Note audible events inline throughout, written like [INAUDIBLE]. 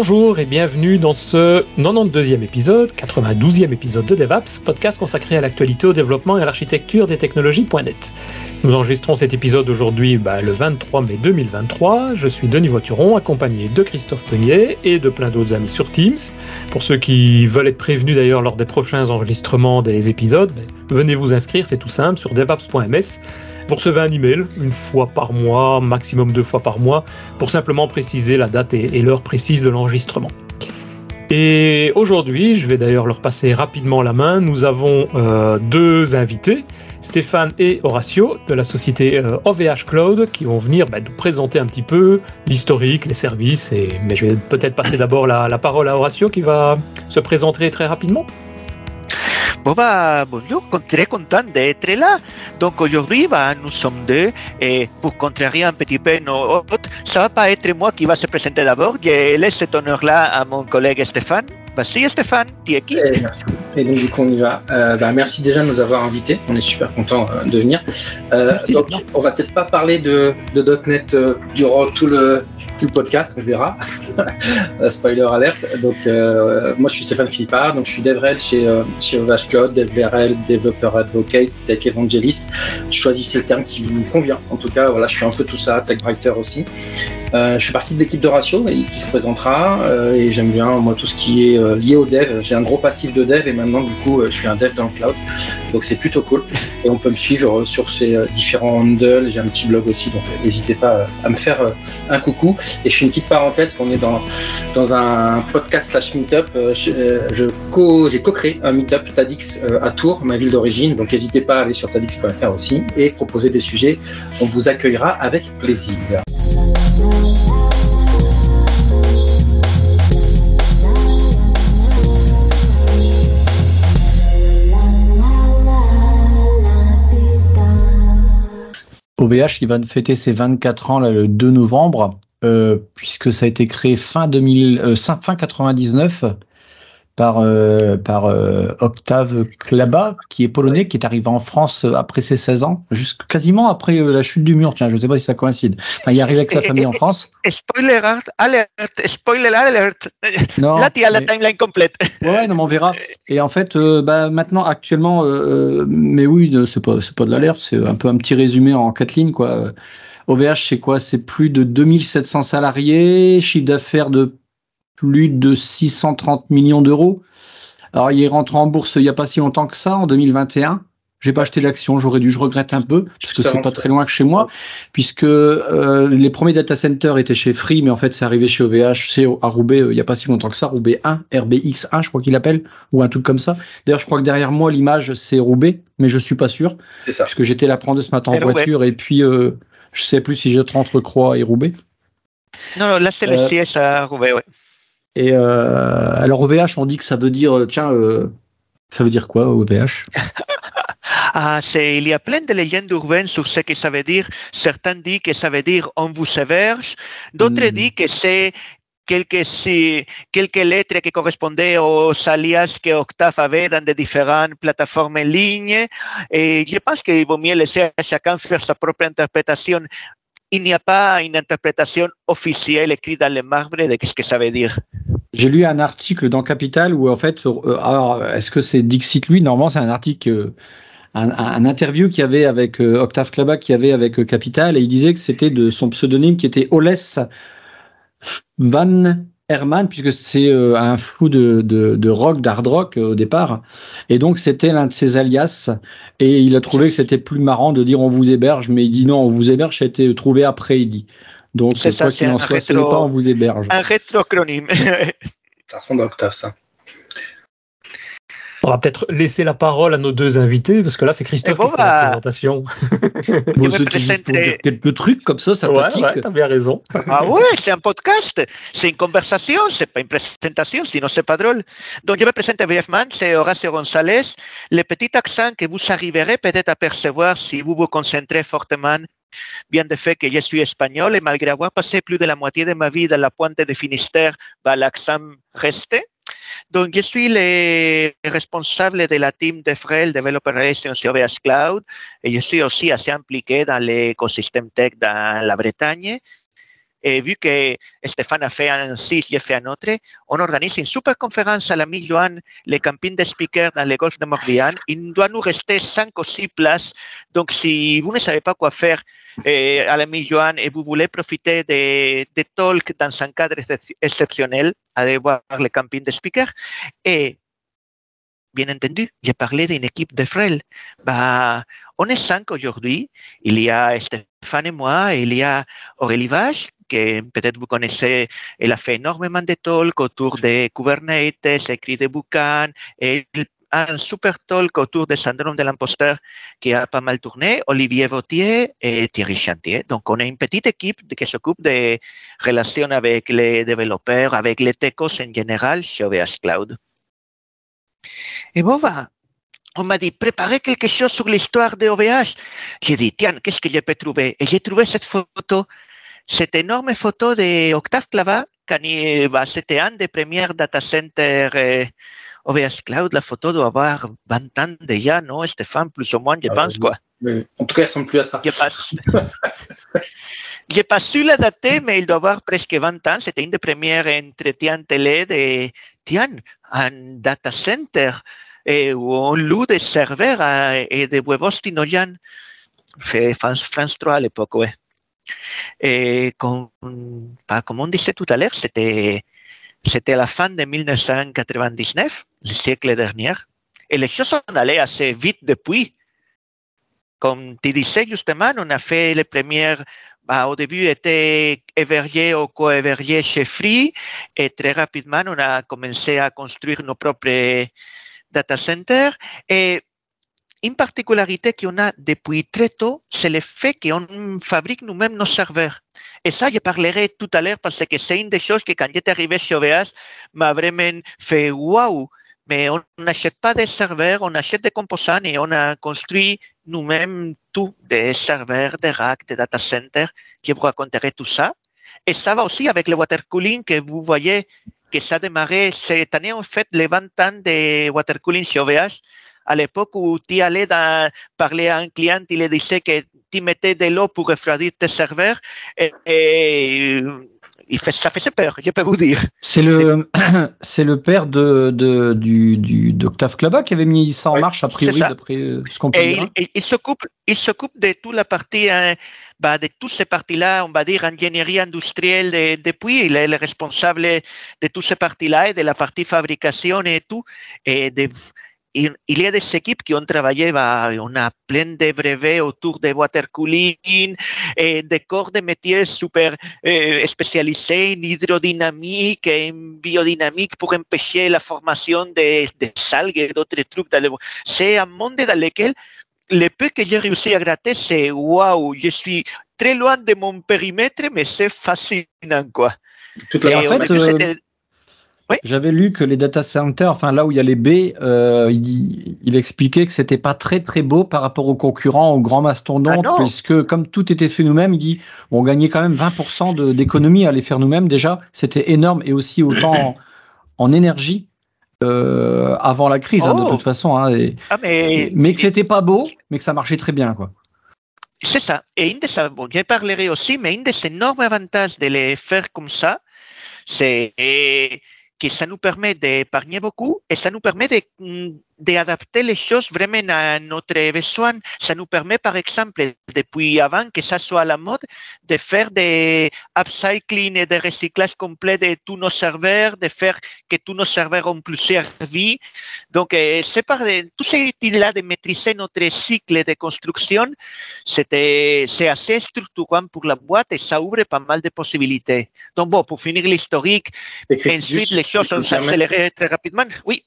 Bonjour et bienvenue dans ce 92e épisode, 92e épisode de DevApps, podcast consacré à l'actualité, au développement et à l'architecture des technologies.net. Nous enregistrons cet épisode aujourd'hui bah, le 23 mai 2023. Je suis Denis Voituron, accompagné de Christophe Peunier et de plein d'autres amis sur Teams. Pour ceux qui veulent être prévenus d'ailleurs lors des prochains enregistrements des épisodes, bah, venez vous inscrire, c'est tout simple, sur devaps.ms. Vous recevez un email une fois par mois, maximum deux fois par mois, pour simplement préciser la date et, l'heure précise de l'enregistrement. Et aujourd'hui, je vais d'ailleurs leur passer rapidement la main, nous avons euh, deux invités, Stéphane et Horacio de la société OVH euh, Cloud, qui vont venir bah, nous présenter un petit peu l'historique, les services. Et... Mais je vais peut-être passer [COUGHS] d'abord la, la parole à Horacio qui va se présenter très rapidement. Bon, bah, bonjour, très content d'être là. Donc aujourd'hui, bah, nous sommes deux et pour contrarier un petit peu nos hôtes, ça va pas être moi qui va se présenter d'abord. Je laisse cet honneur-là à mon collègue Stéphane. Merci Stéphane, tu es qui eh, Merci. Et donc du coup on y va. Euh, bah, merci déjà de nous avoir invités. On est super content euh, de venir. Euh, donc on va peut-être pas parler de, de .NET durant tout le tout le podcast, on verra. [LAUGHS] Spoiler alerte. Donc, euh, moi, je suis Stéphane Philippard, donc je suis DevRel chez, euh, chez OVH Cloud, DevRel, Developer Advocate, Tech Evangelist. Choisissez le terme qui vous convient. En tout cas, voilà, je suis un peu tout ça, Tech Writer aussi. Euh, je suis partie de l'équipe de Ratio qui se présentera euh, et j'aime bien moi tout ce qui est euh, lié au dev. J'ai un gros passif de dev et maintenant du coup je suis un dev dans le cloud, donc c'est plutôt cool. Et on peut me suivre sur ces différents handles. J'ai un petit blog aussi, donc n'hésitez pas à me faire un coucou. Et je fais une petite parenthèse qu'on est dans dans un podcast slash meetup. Je, co j'ai co-créé un meetup Tadix à Tours, ma ville d'origine. Donc n'hésitez pas à aller sur tadix.fr aussi et proposer des sujets. On vous accueillera avec plaisir. OVH qui va fêter ses 24 ans là, le 2 novembre, euh, puisque ça a été créé fin 2000, euh, fin 99 par, euh, par euh, Octave Klaba, qui est polonais, qui est arrivé en France après ses 16 ans, juste quasiment après euh, la chute du mur. Tiens, je ne sais pas si ça coïncide. il est arrivé avec sa famille en [LAUGHS] France. Spoiler alert, spoiler alert. Non, Là, tu as la timeline complète. Ouais, non, mais on verra. Et en fait, bah, maintenant, actuellement, mais oui, c'est pas, pas de l'alerte, c'est un peu un petit résumé en quatre lignes, quoi. OVH, c'est quoi? C'est plus de 2700 salariés, chiffre d'affaires de plus de 630 millions d'euros. Alors, il est rentré en bourse il n'y a pas si longtemps que ça, en 2021. J'ai pas acheté d'action, j'aurais dû, je regrette un peu, parce que c'est pas très loin que chez moi, puisque euh, les premiers data centers étaient chez Free, mais en fait c'est arrivé chez OVH, c'est à Roubaix euh, il y a pas si longtemps que ça, Roubaix 1, RBX1 je crois qu'il appelle, ou un truc comme ça. D'ailleurs je crois que derrière moi l'image c'est Roubaix, mais je suis pas sûr, c'est ça. puisque j'étais là prendre ce matin en voiture, et puis euh, je sais plus si j'étais entre Croix et Roubaix. Non, non là c'est le CS à Roubaix, ouais. Et euh, alors OVH, on dit que ça veut dire, euh, tiens, euh, ça veut dire quoi OVH [LAUGHS] Ah, il y a plein de légendes urbaines sur ce que ça veut dire. Certains disent que ça veut dire on vous héberge, d'autres hmm. disent que c'est quelques, quelques lettres qui correspondaient aux alias que Octave avait dans des différentes plateformes en ligne. Et je pense qu'il vaut mieux laisser à chacun faire sa propre interprétation. Il n'y a pas une interprétation officielle écrite dans le marbre de ce que ça veut dire. J'ai lu un article dans Capital où en fait, euh, alors est-ce que c'est Dixit lui? Normalement, c'est un article, euh, un, interview qu'il y avait avec euh, Octave Klaba, qui avait avec Capital, et il disait que c'était de son pseudonyme qui était Oles Van Herman, puisque c'est un flou de, de, rock, d'hard rock au départ, et donc c'était l'un de ses alias, et il a trouvé que c'était plus marrant de dire on vous héberge, mais il dit non, on vous héberge, ça a été trouvé après, il dit. Donc, c'est quoi qu'il en soit, rétro... pas, on vous héberge. Un rétrocronyme. [LAUGHS] ça ressemble à Octave, ça. On va peut-être laisser la parole à nos deux invités, parce que là, c'est Christophe bon, qui fait la présentation. [LAUGHS] bon, présenterai... Quelques trucs comme ça, ça ouais, ouais, t'as bien raison. Ah ouais, c'est un podcast, c'est une conversation, c'est pas une présentation, sinon c'est pas drôle. Donc, je me présente brièvement, c'est Horacio González. Le petit accent que vous arriverez peut-être à percevoir si vous vous concentrez fortement bien de fait que je suis espagnol et malgré avoir passé plus de la moitié de ma vie dans la pointe de Finistère, bah, l'accent restait. Donc, je suis le responsable de la team de Frel Developer Relations sur OVH Cloud et je suis aussi assez impliqué dans l'écosystème tech dans la Bretagne. Et vu que Stéphane a fait un 6, j'ai fait un autre, on organise une super conférence à l'ami Johan, le camping de speakers dans le golfe de Morbihan. Il doit nous rester 5 ou 6 places. Donc, si vous ne savez pas quoi faire eh, à l'ami Johan et vous voulez profiter de, de talk dans un cadre exceptionnel, allez voir le camping de speakers. Et bien entendu, j'ai parlé d'une équipe de frêles. On est cinq aujourd'hui. Il y a Stéphane et moi, il y a Aurélie Vache, que peut-être vous connaissez, elle a fait énormément de talks autour de Kubernetes, écrit des bouquins, et un super talk autour du syndrome de l'imposteur qui a pas mal tourné, Olivier Vautier et Thierry Chantier. Donc, on a une petite équipe qui s'occupe des relations avec les développeurs, avec les techos en général chez OVH Cloud. Et bon, on m'a dit, préparez quelque chose sur l'histoire de OVH. J'ai dit, tiens, qu'est-ce que je peux trouver? Et j'ai trouvé cette photo cette énorme photo de Octave Clava, quand bah, c'était un des premiers data centers euh, OVH Cloud. La photo doit avoir 20 ans déjà, non, Stéphane, plus ou moins, je ah, pense, quoi. en tout cas, il ressemble plus à ça. Je n'ai [LAUGHS] pas, su la dater, mais il doit avoir presque 20 ans. C'était une des premières entretiens télé de, tiens, un data center eh, où on loue des serveurs euh, et des web hosting Fait France, France 3 à l'époque, ouais. Et comme, comme on disait tout à l'heure, c'était, c'était la fin de 1999, le siècle dernier, et les choses sont allées assez vite depuis. Comme tu disais justement, on a fait les premières, bah, au début était hébergé ou co-hébergé chez Free, et très rapidement on a commencé à construire nos propres data centers. Une particularité qu'on a depuis très tôt, c'est le fait qu'on fabrique nous-mêmes nos serveurs. Et ça, je parlerai tout à l'heure parce que c'est une des choses que quand j'étais arrivé chez OVH m'a vraiment fait waouh. Mais on n'achète pas des serveurs, on achète des composants et on a construit nous-mêmes tout, des serveurs, des racks, des data centers. Je vous raconterai tout ça. Et ça va aussi avec le water cooling que vous voyez que ça a démarré cette année, en fait, les 20 ans de water cooling chez OVH à l'époque où tu allais dans, parler à un client, il lui disait que tu mettais de l'eau pour refroidir tes serveurs et, et il fait, ça faisait peur, je peux vous dire. C'est le, c'est [CLEARS THROAT] le père de, de du, du d'Octave Klaba qui avait mis ça en marche, a priori, d'après ce qu'on peut dire. Il, il, s'occupe, il s'occupe de toute la partie, hein, bah, de toutes ces parties-là, on va dire, ingénierie industrielle de, depuis. Il est le responsable de toutes ces parties-là et de la partie fabrication et tout. Et de, il, y a des équipes qui ont travaillé, bah, on a plein de brevets autour de water cooling, et des corps de métiers super eh, spécialisés en hydrodynamique et en biodynamique pour empêcher la formation de, de algues et d'autres trucs. C'est un monde dans lequel le peu que j'ai réussi à gratter, c'est waouh, je suis très loin de mon périmètre, mais c'est fascinant, quoi. Tout à fait. J'avais lu que les data centers, enfin là où il y a les baies, euh, il, expliquait que c'était pas très très beau par rapport aux concurrents, aux grands mastodontes, ah puisque comme tout était fait nous-mêmes, il dit on gagnait quand même 20% d'économie à les faire nous-mêmes déjà, c'était énorme et aussi autant en, énergie euh, avant la crise hein, de oh. toute façon. Hein, ah, mais, mais que c'était pas beau, mais que ça marchait très bien quoi. C'est ça. Et une des, bon, je parlerai aussi, mais un des énormes avantages de les faire comme ça, c'est que ça nous permet d'épargner beaucoup et ça nous permet de mm, d'adapter les choses vraiment à notre besoin. Ça nous permet, par exemple, depuis avant que ça soit à la mode, de faire des upcycling et des recyclages complets de tous nos serveurs, de faire que tous nos serveurs ont plusieurs vies. Donc, euh, c'est par tout cette idée-là de maîtriser notre cycle de construction, c'était, c'est assez structurant pour la boîte et ça ouvre pas mal de possibilités. Donc, bon, pour finir l'historique, ensuite, les choses ont accéléré très rapidement. Oui.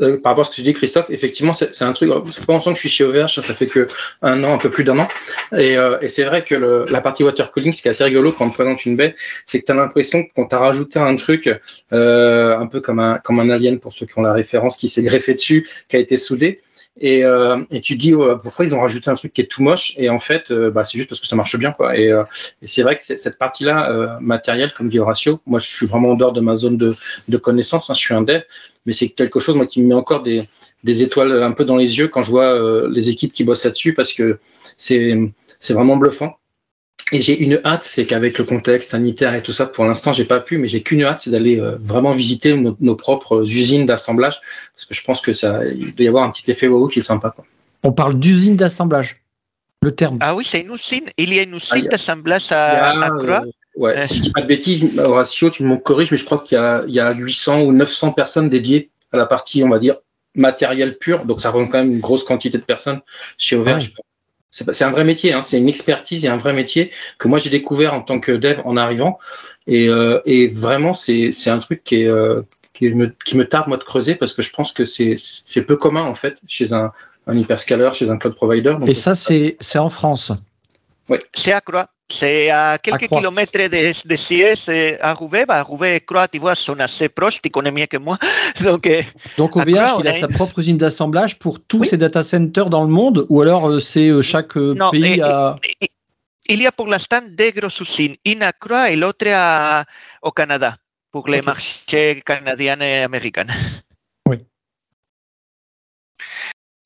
Euh, par rapport à ce que tu dis, Christophe, effectivement, c'est un truc. Ça fait pas longtemps que je suis chez OVH, ça fait que un an, un peu plus d'un an. Et, euh, c'est vrai que la partie water cooling, ce qui est assez rigolo quand on te présente une baie, c'est que tu as l'impression qu'on t'a rajouté un truc, euh, un peu comme un, comme un alien pour ceux qui ont la référence, qui s'est greffé dessus, qui a été soudé. Et, euh, et tu dis pourquoi ils ont rajouté un truc qui est tout moche et en fait euh, bah, c'est juste parce que ça marche bien quoi. Et, euh, et c'est vrai que cette partie là matérielle comme dit Horacio moi je suis vraiment en dehors de ma zone de, de connaissance hein, je suis un dev mais c'est quelque chose moi qui me met encore des, des étoiles un peu dans les yeux quand je vois les équipes qui bossent là-dessus parce que c'est c'est vraiment bluffant et j'ai une hâte, c'est qu'avec le contexte sanitaire et tout ça, pour l'instant, j'ai pas pu, mais j'ai qu'une hâte, c'est d'aller euh, vraiment visiter nos, propres usines d'assemblage, parce que je pense que ça, il doit y avoir un petit effet wow qui est sympa. Quoi. On parle d'usine d'assemblage, le terme. Ah oui, c'est une usine. Il y a une usine ah, d'assemblage à, à Croix. Euh, ouais, euh. si je dis pas de bêtises, Horatio, tu me corriges, mais je crois qu'il y a, il y a 800 ou 900 personnes dédiées à la partie, on va dire, matériel pur. Donc ça représente quand même une grosse quantité de personnes chez. Ah c'est un vrai métier, hein, c'est une expertise et un vrai métier que moi j'ai découvert en tant que dev en arrivant. Et, euh, et vraiment, c'est un truc qui, est, euh, qui, me, qui me tarde moi de creuser parce que je pense que c'est peu commun en fait chez un, un hyperscaler, chez un cloud provider. et ça, c'est en France? Oui. C'est à quoi? C'est à quelques kilomètres de, de Siès, à Roubaix. Bah, Roubaix et Croix, tu vois, sont assez proches, tu connais mieux que moi. [LAUGHS] Donc, euh, Donc OVH, il a, sa propre usine d'assemblage pour tous ces data centers dans le monde Ou alors euh, c'est euh, chaque pays à... Il y a pour l'instant deux grosses usines, une à Croix et l'autre au Canada, pour les marchés canadiens et américains. [LAUGHS] Oui.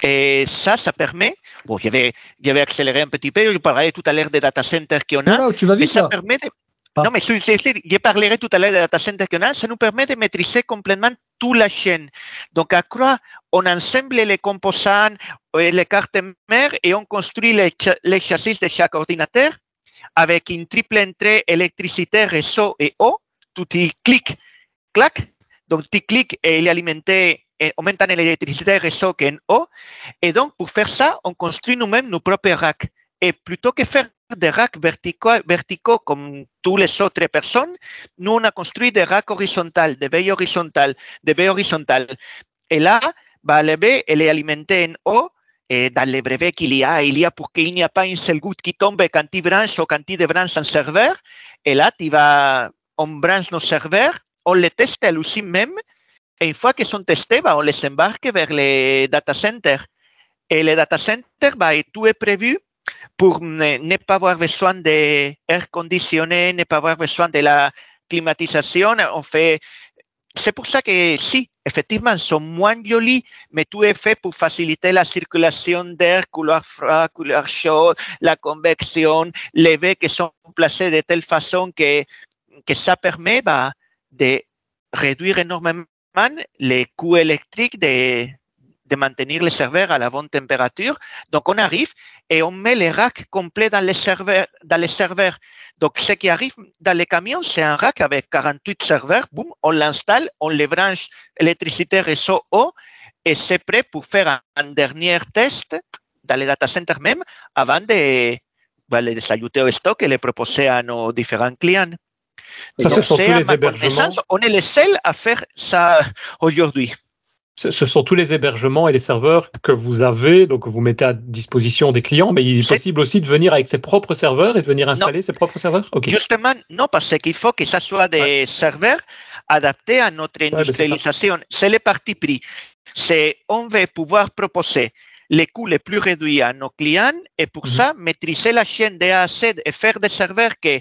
Et ça, ça permet, bon, je vais, je vais accélérer un petit peu, je parlerai tout à l'heure des data centers qu'on a. Non, tu vas vite, ça, permet de, ah. Non, mais je, je, parlerai tout à l'heure des data centers qu'on a, ça nous permet de maîtriser complètement toute la chaîne. Donc, à Croix, on assemble les composants, les cartes mères et on construit les, les chassis de chaque ordinateur avec une triple entrée électricité, réseau et eau. Tout y clic, clac. Donc, tu cliques et il est alimenté aumentan l'électricité réseau qu'en haut. Et donc, pour faire ça, on construit nous-mêmes nos propres racks. Et plutôt que faire des racks verticaux, comme toutes les autres personnes, nous, on a construit des racks horizontaux, des baies horizontales, des baies horizontales. Et là, bah, le baie, elle est alimentée en haut. Et dans les brevets qu'il y a, il y a pour qu'il n'y a pas une seule goutte qui tombe quand tu branches ou quand tu débranches un serveur. Et là, tu vas, on branche nos serveurs, on les teste à l'usine même et une fois qu'ils sont testés, on les embarque vers les data centers. Et les data centers, bah, tout est prévu pour ne, pas avoir besoin d'air conditionné, ne pas avoir besoin de la climatisation. On fait, c'est pour ça que si, effectivement, sont moins jolis, mais tout est fait pour faciliter la circulation d'air, couleur froid, couleur chaud, la convection, les baies qui sont placés de telle façon que, que ça permet bah, de réduire énormément les coûts électriques de, de maintenir les serveurs à la bonne température. Donc, on arrive et on met les racks complets dans les serveurs. Donc, ce qui arrive dans les camions, c'est un rack avec 48 serveurs. Boum, on l'installe, on les branche électricité, réseau, eau, et c'est prêt pour faire un, dernier test dans les data centers même avant de, bah, les ajouter au stock et les proposer à nos différents clients. Ça, ce sont tous les hébergements. On est les seuls à faire ça aujourd'hui. Ce sont tous les hébergements et les serveurs que vous avez, donc vous mettez à disposition des clients, mais il est, possible aussi de venir avec ses propres serveurs et de venir installer ses propres serveurs? Justement, non, parce qu'il faut que ce soit des serveurs adaptés à notre industrialisation. c'est le parti pris. C'est on veut pouvoir proposer les coûts les plus réduits à nos clients et pour mhm. ça, maîtriser la chaîne de A à Z et faire des serveurs qui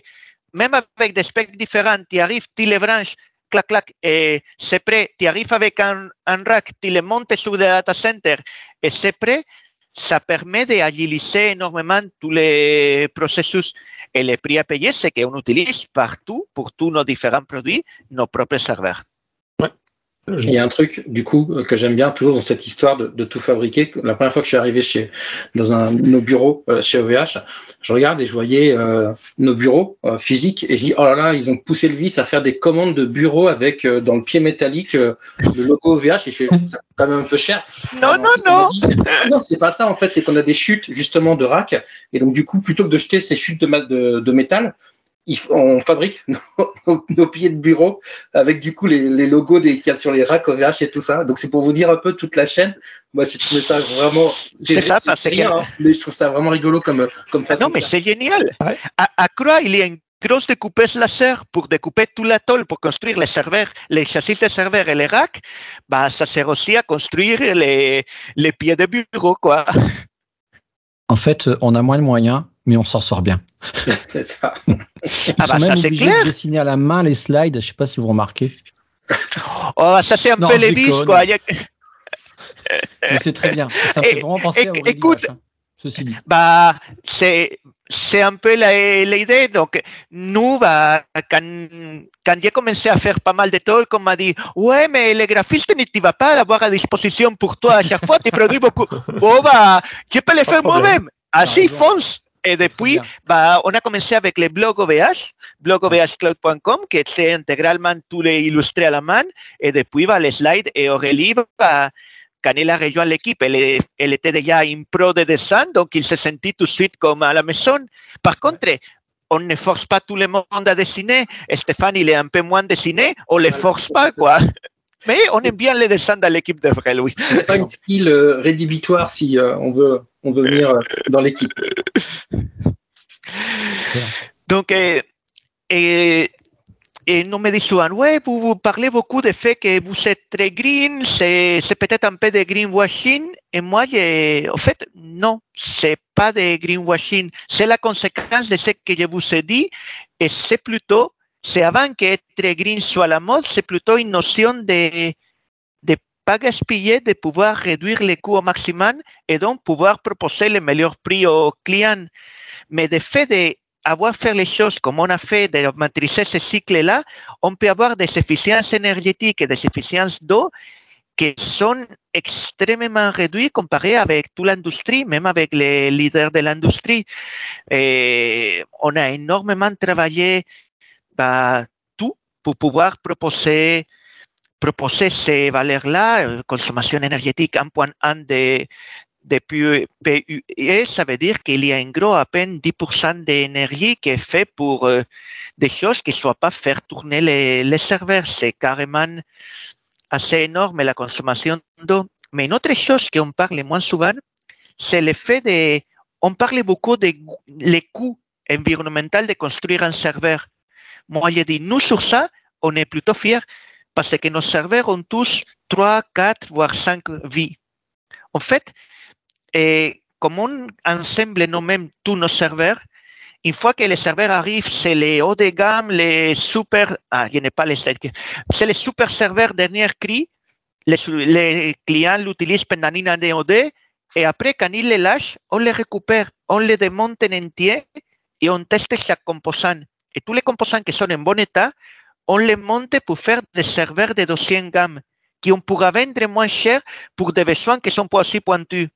même avec des specs différents, tu arrives, tu les branches, clac, clac, et c'est prêt. Tu arrives avec un, un rack, tu les montes sur le data center et c'est prêt. Ça permet d'agiliser énormément tous les processus. Et les prix à payer, c'est qu'on utilise partout, pour tous nos différents produits, nos propres serveurs. Il y a un truc, du coup, que j'aime bien toujours dans cette histoire de, tout fabriquer. La première fois que je suis arrivé chez, dans un, nos bureaux euh, chez OVH, je regarde et je voyais euh, nos bureaux euh, physiques et je dis, oh là là, ils ont poussé le vice à faire des commandes de bureaux avec dans le pied métallique le logo OVH et je fais, [LAUGHS] c'est quand même un peu cher. Non, non, non. non, c'est pas ça en fait, c'est qu'on a des chutes justement de rack et donc du coup, plutôt que de jeter ces chutes de, de, de métal, on fabrique [LAUGHS] nos, pieds de bureau avec du coup les, logos des qu'il y a sur les racks OVH et tout ça. Donc c'est pour vous dire un peu toute la chaîne. Moi j'ai trouvé ça vraiment. C'est ça, parce rien, hein, mais je trouve ça vraiment rigolo comme comme façon. Non mais c'est génial. À, Croix il y a une grosse découpeuse laser pour découper tout l'atoll pour construire les serveurs, les châssis de serveurs et les racks. Bah ça sert aussi à construire les les pieds de bureau quoi. En fait, on a moins de moyens, mais on s'en sort bien. [LAUGHS] c'est ça. Ils ah bah sont même ça c'est clair. De dessiner à la main les slides. Je sais pas si vous remarquez. Oh, ça c'est un peu les vis quoi. mais c'est très bien. Ça fait vraiment penser à Écoute, ceci dit. Bah, c'est c'est un peu l'idée. Donc, nous, bah, quand, quand j'ai commencé à faire pas mal de talks, on m'a dit, ouais, mais le graphiste ne va pas l'avoir à disposition pour toi à chaque fois, tu produis beaucoup. [LAUGHS] Bon, bah, je peux le faire moi-même. Ainsi, fonce. Et depuis, bah, on a commencé avec le blog OVH, blogovhcloud.com, qui est intégralement tous les illustrés à la main. Et depuis, bah, les slides et Aurélie, bah, quand il a rejoint l'équipe, elle, elle, était déjà une pro de dessin, donc il se sentit tout de suite comme à la maison. Par contre, on ne force pas tout le monde à dessiner. Stéphane, il est un peu moins dessiné, on ne le force pas, quoi. Mais on aime bien les dessins dans l'équipe de Vrel, oui. C'est pas une skill euh, rédhibitoire si euh, on, veut, on veut venir euh, dans l'équipe. Donc, et et nous me disent souvent, ouais, vous, vous, parlez beaucoup du fait que vous êtes très green, c'est, peut-être un peu de greenwashing. Et moi, en fait, non, c'est pas de greenwashing. C'est la conséquence de ce que je vous ai dit. Et c'est plutôt, c'est avant qu'être green soit la mode, c'est plutôt une notion de, de pas gaspiller, de pouvoir réduire les coûts au maximum et donc pouvoir proposer le meilleur prix aux clients. Mais de fait de avoir fait les choses comme on a fait, de maîtriser ce cycle-là, on peut avoir des efficiences énergétiques et des efficiences d'eau qui sont extrêmement réduites comparées avec toute l'industrie, même avec les leaders de l'industrie. On a énormément travaillé tout pour pouvoir proposer proposer ces valeurs-là, consommation énergétique 1.1 de, depuis PUE, ça veut dire qu'il y a en gros à peine 10% d'énergie qui est faite pour euh, des choses qui ne soient pas faire tourner les, serveurs. C'est carrément assez énorme la consommation d'eau. Mais une autre chose qu'on parle moins souvent, c'est le fait de... On parle beaucoup des les coûts environnementaux de construire un serveur. Moi, j'ai dit, nous, sur ça, on est plutôt fiers parce que nos serveurs ont tous 3, 4, voire 5 vies. En fait, et comme on ensemble nous-mêmes tous nos serveurs, une fois que les serveurs arrivent, c'est les hauts de gamme, les super, ah, je n'ai pas les c'est les super serveurs dernier cri. Les, clients l'utilisent pendant une année ou et après, quand ils les lâchent, on les récupère, on les démonte en entier et on teste chaque composant. Et tous les composants qui sont en bon état, on les monte pour faire des serveurs de dossier gamme, qui on pourra vendre moins cher pour des besoins qui sont pas aussi pointus.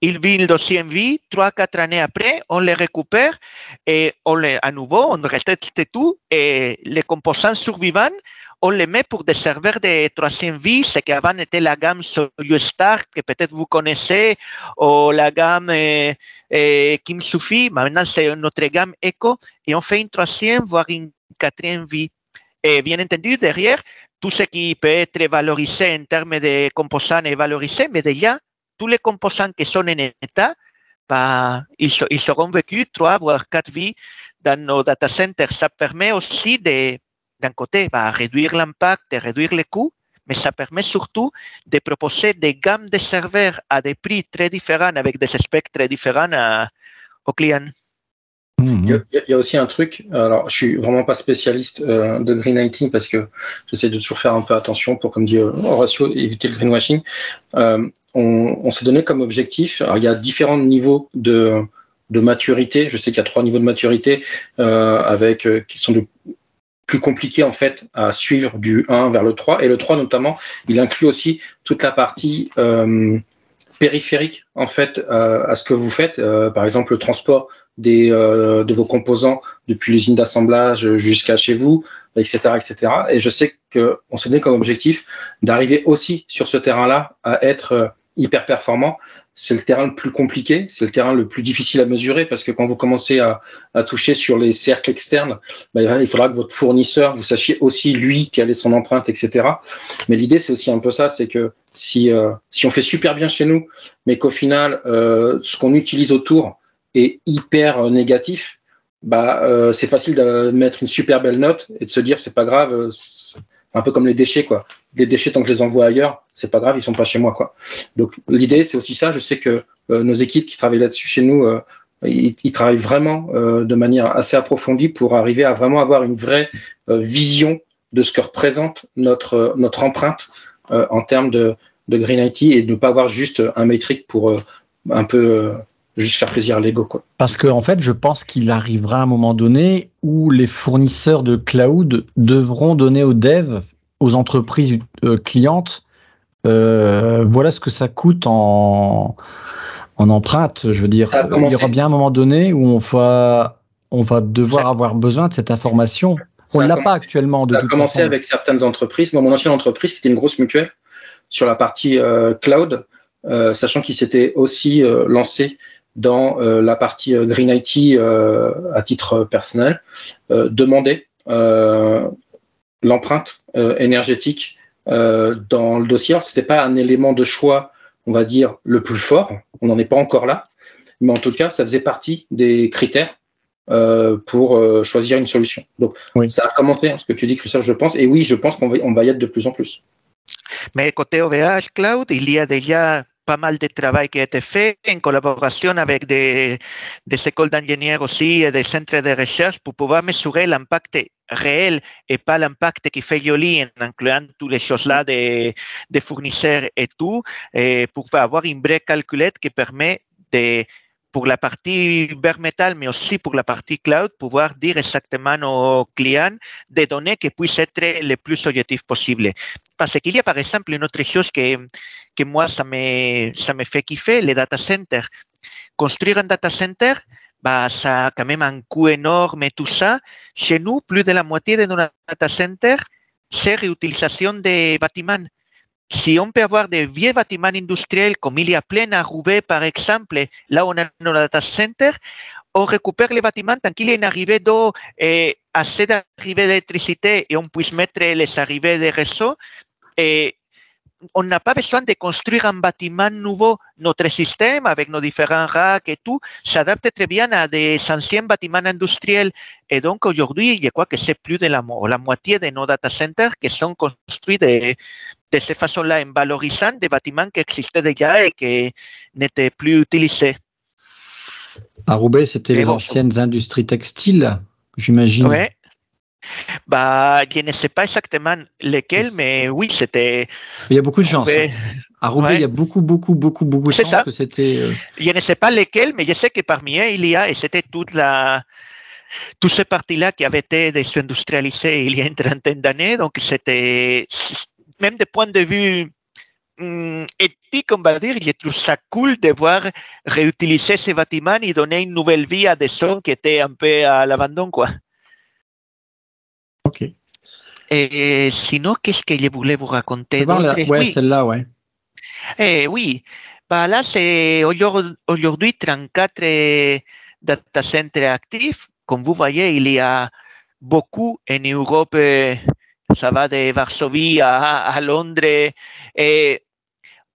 Il vit le dossier en vie, trois, quatre années après, on les récupère et on les, à nouveau, on reteste tout et les composants survivants, on les met pour des serveurs de troisième vie, ce qui avant était la gamme Star, que peut-être vous connaissez, ou la gamme Kim Sufi, maintenant c'est notre gamme Echo, et on fait une troisième, voire une quatrième vie. Et bien entendu, derrière, tout ce qui peut être valorisé en termes de composants est valorisé, mais déjà, tous les composants qui sont en état, ils, ils, seront vécus trois voire quatre vies dans nos data centers. Ça permet aussi d'un côté, bah, réduire l'impact et réduire les coûts, mais ça permet surtout de proposer des gammes de serveurs à des prix très différents, avec des specs très différents à, aux clients. Il y, a aussi un truc, alors je suis vraiment pas spécialiste euh, de green lighting parce que j'essaie de toujours faire un peu attention pour, comme dit euh, Horacio, éviter le greenwashing. Euh, on, s'est donné comme objectif, alors il y a différents niveaux de, de maturité. Je sais qu'il y a trois niveaux de maturité avec qui sont de plus compliqués en fait à suivre du 1 vers le 3 et le 3 notamment, il inclut aussi toute la partie périphérique en fait à ce que vous faites, par exemple le transport des, euh, de vos composants depuis l'usine d'assemblage jusqu'à chez vous, etc., etc. Et je sais qu'on s'est donné comme objectif d'arriver aussi sur ce terrain-là à être euh, hyper performant. C'est le terrain le plus compliqué, c'est le terrain le plus difficile à mesurer parce que quand vous commencez à, à toucher sur les cercles externes, bah, il faudra que votre fournisseur, vous sachiez aussi lui quelle est son empreinte, etc. Mais l'idée, c'est aussi un peu ça, c'est que si, euh, si on fait super bien chez nous, mais qu'au final, euh, ce qu'on utilise autour, est hyper négatif, bah, euh, c'est facile de mettre une super belle note et de se dire c'est pas grave, euh, un peu comme les déchets quoi. Des déchets tant que je les envoie ailleurs, c'est pas grave, ils sont pas chez moi quoi. Donc l'idée c'est aussi ça. Je sais que euh, nos équipes qui travaillent là-dessus chez nous, ils, ils, travaillent vraiment de manière assez approfondie pour arriver à vraiment avoir une vraie vision de ce que représente notre notre empreinte en termes de, de green IT et de ne pas avoir juste un métrique pour un peu juste faire plaisir à l'ego. Quoi. Parce qu'en en fait, je pense qu'il arrivera un moment donné où les fournisseurs de cloud devront donner aux devs, aux entreprises euh, clientes, euh, voilà ce que ça coûte en, en empreinte. Je veux dire, il y aura bien un moment donné où on va, on va devoir avoir besoin de cette information. on ne l'a pas actuellement. De ça a commencé avec certaines entreprises. Mon ancienne entreprise, qui était une grosse mutuelle, sur la partie euh, cloud, euh, sachant qu'il s'était aussi euh, lancé dans la partie Green IT à titre personnel, demander l'empreinte énergétique dans le dossier. Ce n'était pas un élément de choix, on va dire, le plus fort. On n'en est pas encore là. Mais en tout cas, ça faisait partie des critères pour choisir une solution. Donc, ça a commencé, hein, ce que tu dis, Christophe, je pense. Et oui, je pense qu'on va, on va y être de plus en plus. Mais côté OVH Cloud, il y a déjà pas mal de travail qui a été fait en collaboration avec des, des écoles d'ingénieurs aussi et des centres de recherche pour pouvoir mesurer l'impact réel et pas l'impact qui fait joli en incluant toutes les choses-là des, des fournisseurs et tout, pour avoir une vraie calculette qui permet de pour la partie bare metal, mais aussi pour la partie cloud, pouvoir dire exactement aux clients des données qui puissent être les plus objectives possibles. Parce qu'il y a par exemple une autre chose que, que moi, ça me, ça me fait kiffer, les data centers. Construire un data center, bah, ça a quand même un coût énorme et tout ça. Chez nous, plus de la moitié de nos data centers, c'est réutilisation des bâtiments si on peut avoir des vieux bâtiments industriels comme il y a plein à Roubaix, par exemple, là on a nos data centers, on récupère les bâtiments tant qu'il y a une arrivée d'eau et assez d'arrivée d'électricité et on puisse mettre les arrivées des réseaux. Et on n'a pas besoin de construire un bâtiment nouveau. Notre système, avec nos différents racks et tout, s'adapte très bien à des anciens bâtiments industriels. Et donc, aujourd'hui, je crois que c'est plus de la, la, moitié de nos data centers qui sont construits de, de cette façon-là, en valorisant des bâtiments qui existaient déjà et qui n'étaient plus utilisés. À Roubaix, c'était les anciennes industries textiles, j'imagine. Oui. Bah, je ne sais pas exactement lesquelles, mais oui, c'était. Il y a beaucoup de gens. À Roubaix, il y a beaucoup, beaucoup, beaucoup, beaucoup de chances que c'était. Euh, je ne sais pas lesquelles, mais je sais que parmi eux, il y a, et c'était toute la, toutes ces parties-là qui avaient été désindustrialisées il y a une trentaine d'années. Donc, c'était, même de point de vue hum, éthique, on va dire, je trouve ça cool de voir réutiliser ces bâtiments et donner une nouvelle vie à des zones qui étaient un peu à l'abandon, quoi. Ok. Et sinon, qu'est-ce que je voulais vous raconter la... Ouais, oui. celle-là, ouais. Eh, oui. Bah, là, c'est aujourd'hui 34 data centers actifs. Comme vous voyez, il y a beaucoup en Europe ça va de Varsovie à, Londres. Et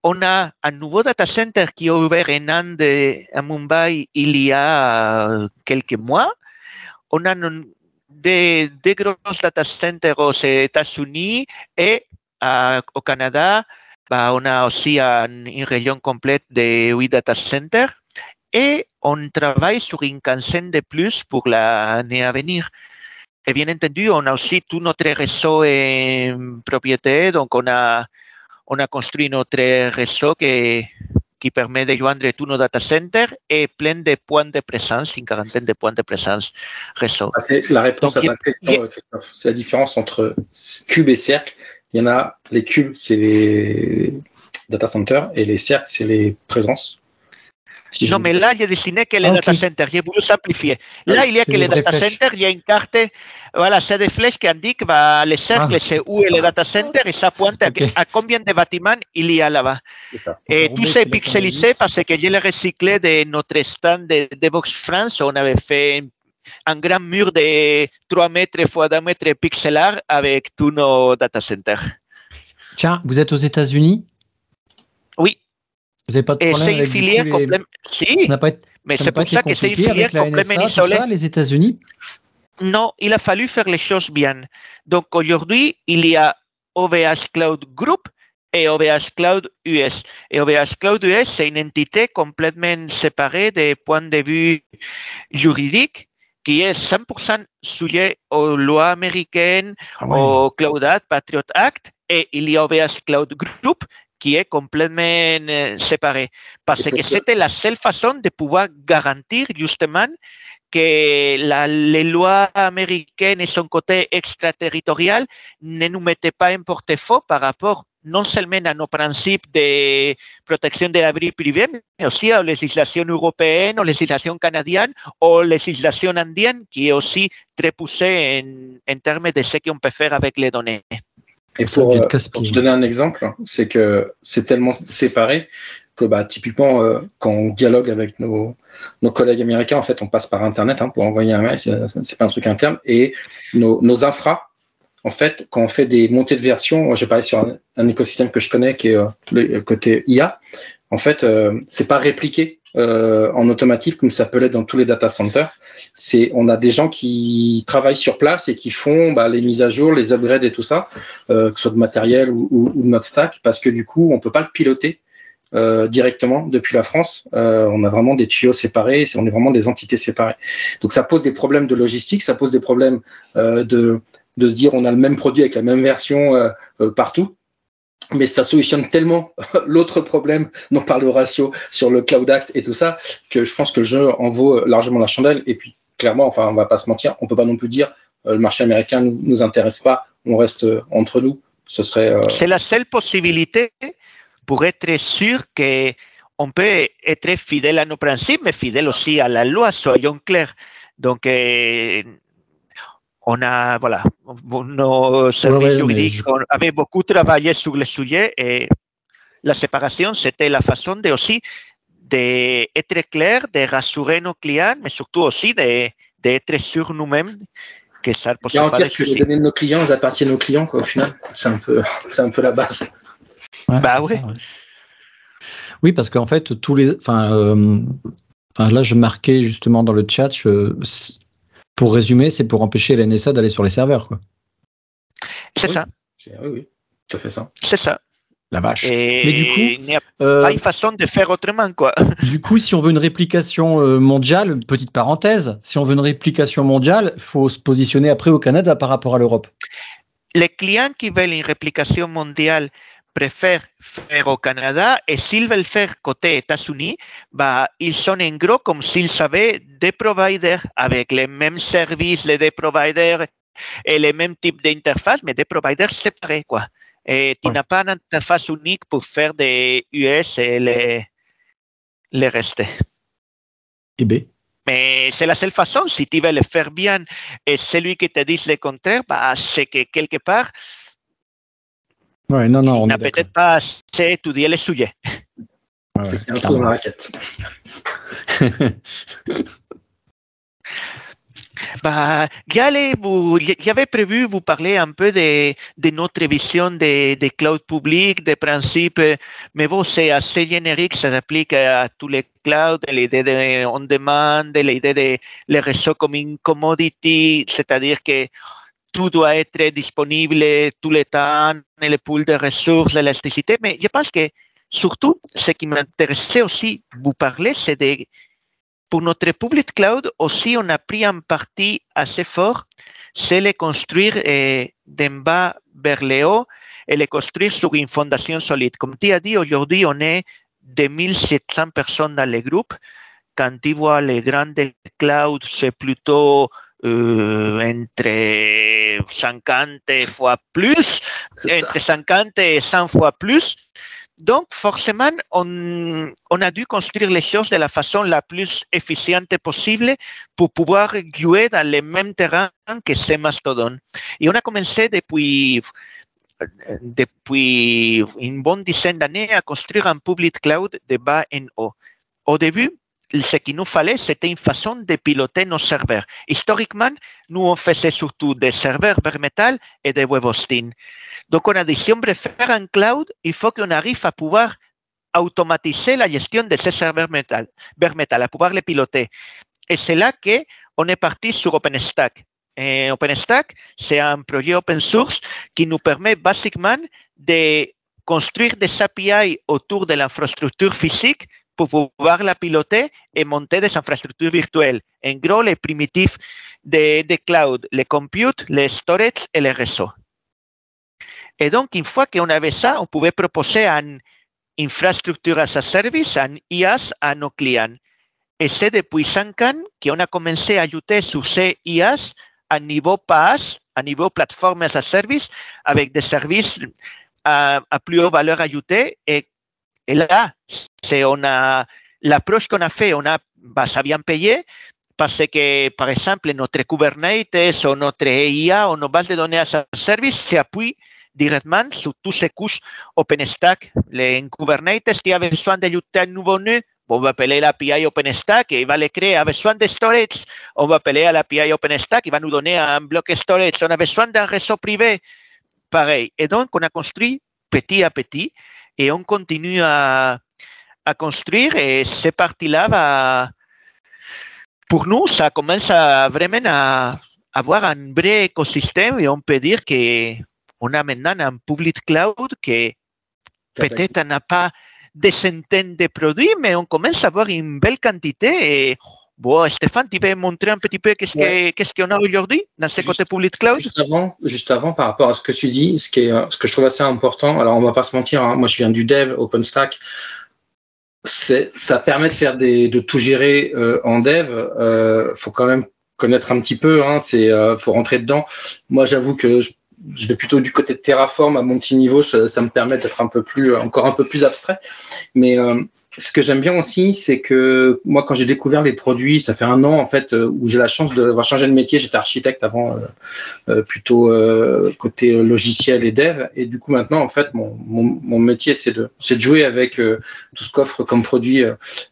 on a un nouveau data center qui a ouvert en Inde, à Mumbai, il y a quelques mois. On a des, gros data centers aux États-Unis et au Canada. Bah, on a aussi une, une région complète de huit data centers et on travaille sur une quinzaine de plus pour l'année à venir. Et bien entendu, on a aussi tout notre réseau en propriété, donc on a, on a construit notre réseau qui, qui permet de joindre tous nos data centers et plein de points de présence, une quarantaine de points de présence réseau. Ah, c'est la réponse donc, à ta question, Christophe. C'est la différence entre cube et cercle. Il y en a, les cubes, c'est les data centers et les cercles, c'est les présences. Non, mais là, j'ai dessiné que les okay. data centers, j'ai voulu simplifier. Là, il y a que les data centers, il y a une carte, voilà, c'est des flèches qui indiquent bah, les cercles, ah. c'est où est le data center et ça pointe okay. à, à, combien de bâtiments il y a là-bas. Et tout c'est pixelisé parce que je l'ai recyclé de notre stand de, de Box France. On avait fait un grand mur de 3 mètres x 2 mètres pixelaires avec tous nos data centers. Tiens, vous êtes aux États-Unis? Vous n'avez pas de problème avec une filière les... Si, pas été, mais c'est pour ça que c'est une filière complètement isolée. les États-Unis Non, il a fallu faire les choses bien. Donc aujourd'hui, il y a OVH Cloud Group et OVH Cloud US. Et OVH Cloud US, c'est une entité complètement séparée des points de vue juridiques qui est 100% sujet aux lois américaines, ah au Cloud Act, Patriot Act, et il y a OVH Cloud Group qui est complètement euh, séparé. Parce que c'était la seule façon de pouvoir garantir justement que la, les lois américaines et son côté extraterritorial ne nous mettaient pas en porte-faux par rapport non seulement à nos principes de protection de la vie privée, mais aussi à la législation européenne, aux législation canadienne, aux législation indienne, qui est aussi très poussée en, en termes de ce qu'on peut faire avec les données. Et pour, euh, pour te donner un exemple, c'est que c'est tellement séparé que bah, typiquement, euh, quand on dialogue avec nos, nos, collègues américains, en fait, on passe par Internet hein, pour envoyer un mail, c'est pas un truc interne. Et nos, nos infras, en fait, quand on fait des montées de version, j'ai parlé sur un, un, écosystème que je connais qui est euh, le côté IA. En fait, euh, c'est pas répliqué euh, en automatique comme ça peut l'être dans tous les data centers. C'est, on a des gens qui travaillent sur place et qui font bah, les mises à jour, les upgrades et tout ça, euh, que ce soit de matériel ou, de notre stack, parce que du coup, on peut pas le piloter euh, directement depuis la France. Euh, on a vraiment des tuyaux séparés, on est vraiment des entités séparées. Donc ça pose des problèmes de logistique, ça pose des problèmes euh, de, de se dire on a le même produit avec la même version partout. Mais ça solutionne tellement [LAUGHS] l'autre problème dont parle Horatio sur le Cloud Act et tout ça que je pense que le jeu en vaut largement la chandelle. Et puis clairement, enfin on va pas se mentir, on peut pas non plus dire le marché américain nous, nous intéresse pas, on reste entre nous. Ce serait. C'est la seule possibilité pour être sûr qu'on peut être fidèle à nos principes, mais fidèle aussi à la loi, soyons clairs. Donc, eh, on a, voilà, nos services ouais, juridiques avaient beaucoup travaillé sur le sujet et la séparation, c'était la façon de aussi d'être clair, de rassurer nos clients, mais surtout aussi d'être sûr nous-mêmes que ça ne pose pas de que les données de nos clients elles appartiennent aux clients, quoi, au final. C'est un, peu, un peu la base. Ouais, bah oui. Oui, parce qu'en fait, tous les. Enfin, euh, enfin, là, je marquais justement dans le chat, je, pour résumer, c'est pour empêcher la NSA d'aller sur les serveurs. quoi. C'est oui. ça. Oui, oui, tout à fait ça. C'est ça. La vache. Et Mais du coup, il n'y a euh, pas une façon de faire autrement, quoi. [LAUGHS] Du coup, si on veut une réplication euh, mondiale, petite parenthèse, si on veut une réplication mondiale, il faut se positionner après au Canada par rapport à l'Europe. Les clients qui veulent une réplication mondiale préfèrent faire au Canada et s'ils veulent faire côté États-Unis, bah, ils sont en gros comme s'ils avaient des providers avec les mêmes services, les des providers et les mêmes types d'interface, mais des providers séparés, quoi. Et tu ouais. n'as pas une interface unique pour faire des US et les, les rester. Et B? Mais c'est la seule façon, si tu veux le faire bien et celui qui te dit le contraire, bah, c'est que quelque part, Ouais, non, non, on n'a peut-être pas assez étudié le sujet. Ouais, c'est dans la raquette. [LAUGHS] bah, j'avais prévu vous parler un peu de, de notre vision des de clouds publics, des principes, mais bon, c'est assez générique, ça s'applique à tous les clouds, l'idée de on-demand, l'idée de les réseaux comme une commodity, c'est-à-dire que tout doit être disponible tout le temps, le pool de ressources, l'électricité. Mais je pense que surtout, ce qui m'intéressait aussi vous parler, c'est de, pour notre public cloud aussi, on a pris un parti assez fort, c'est le construire eh, d'en bas vers le haut et le construire sur une fondation solide. Comme tu as dit, aujourd'hui, on est 2700 personnes dans le groupe. Quand tu vois les grandes clouds, c'est plutôt euh, entre 50 fois plus, entre 50 et 100 fois plus. Donc, forcément, on, on, a dû construire les choses de la façon la plus efficiente possible pour pouvoir jouer dans le même terrain que ces mastodontes. Et on a commencé depuis, depuis une bonne dizaine d'années à construire un public cloud de bas en haut. Au début, ce qu'il nous fallait, c'était une façon de piloter nos serveurs. Historiquement, nous, on faisait surtout des serveurs bare metal et des web hosting. Donc, on a dit, si un cloud, il faut qu'on arrive à pouvoir automatiser la gestion de ces serveurs metal, bare metal, à pouvoir les piloter. Et c'est là qu'on est parti sur OpenStack. OpenStack, c'est un projet open source qui nous permet basiquement de construire des API autour de l'infrastructure physique pour pouvoir la piloter et monter des infrastructures virtuelles. En gros, les primitifs de, de cloud, les compute, les storage et les réseaux. Et donc, une fois qu'on avait ça, on pouvait proposer une infrastructure as a service, un IaaS à nos clients. Et c'est depuis cinq ans qu'on a commencé à ajouter sur ces IaaS à niveau PaaS, à niveau plateforme as a service, avec des services à, à plus haute valeur ajoutée. Et là, c'est on a l'approche qu'on a fait, on a bah, ça bien payé parce que, par exemple, notre Kubernetes ou notre IA ou nos bases de données as a service s'appuient directement sur toutes ces couches OpenStack. En Kubernetes, qui a besoin d'ajouter un nouveau nœud, on va appeler l'API OpenStack et il va le créer. A besoin de storage, on va appeler à l'API OpenStack, il va nous donner un bloc storage. On a besoin d'un réseau privé, pareil. Et donc, on a construit petit à petit et on continue à, à construire et ces parties-là va, pour nous, ça commence à vraiment à avoir un vrai écosystème et on peut dire que on a maintenant un public cloud qui peut-être n'a pas des centaines de produits, mais on commence à avoir une belle quantité. Et bon, Stéphane, tu peux montrer un petit peu qu'est-ce ouais. qu'on qu a aujourd'hui dans ce côté public cloud? juste avant, juste avant, par rapport à ce que tu dis, ce, qui est, ce que je trouve assez important, alors on va pas se mentir, hein, moi je viens du dev, OpenStack, ça permet de faire des, de tout gérer euh, en dev. Euh, faut quand même connaître un petit peu. Hein, c'est, euh, faut rentrer dedans. Moi, j'avoue que je, je vais plutôt du côté de Terraform à mon petit niveau, ça, ça me permet d'être un peu plus, encore un peu plus abstrait. Mais euh, ce que j'aime bien aussi, c'est que moi, quand j'ai découvert les produits, ça fait un an en fait où j'ai la chance d'avoir changé de métier. J'étais architecte avant, euh, euh, plutôt euh, côté logiciel et dev, et du coup maintenant en fait mon, mon, mon métier c'est de, de jouer avec tout ce qu'offre comme produit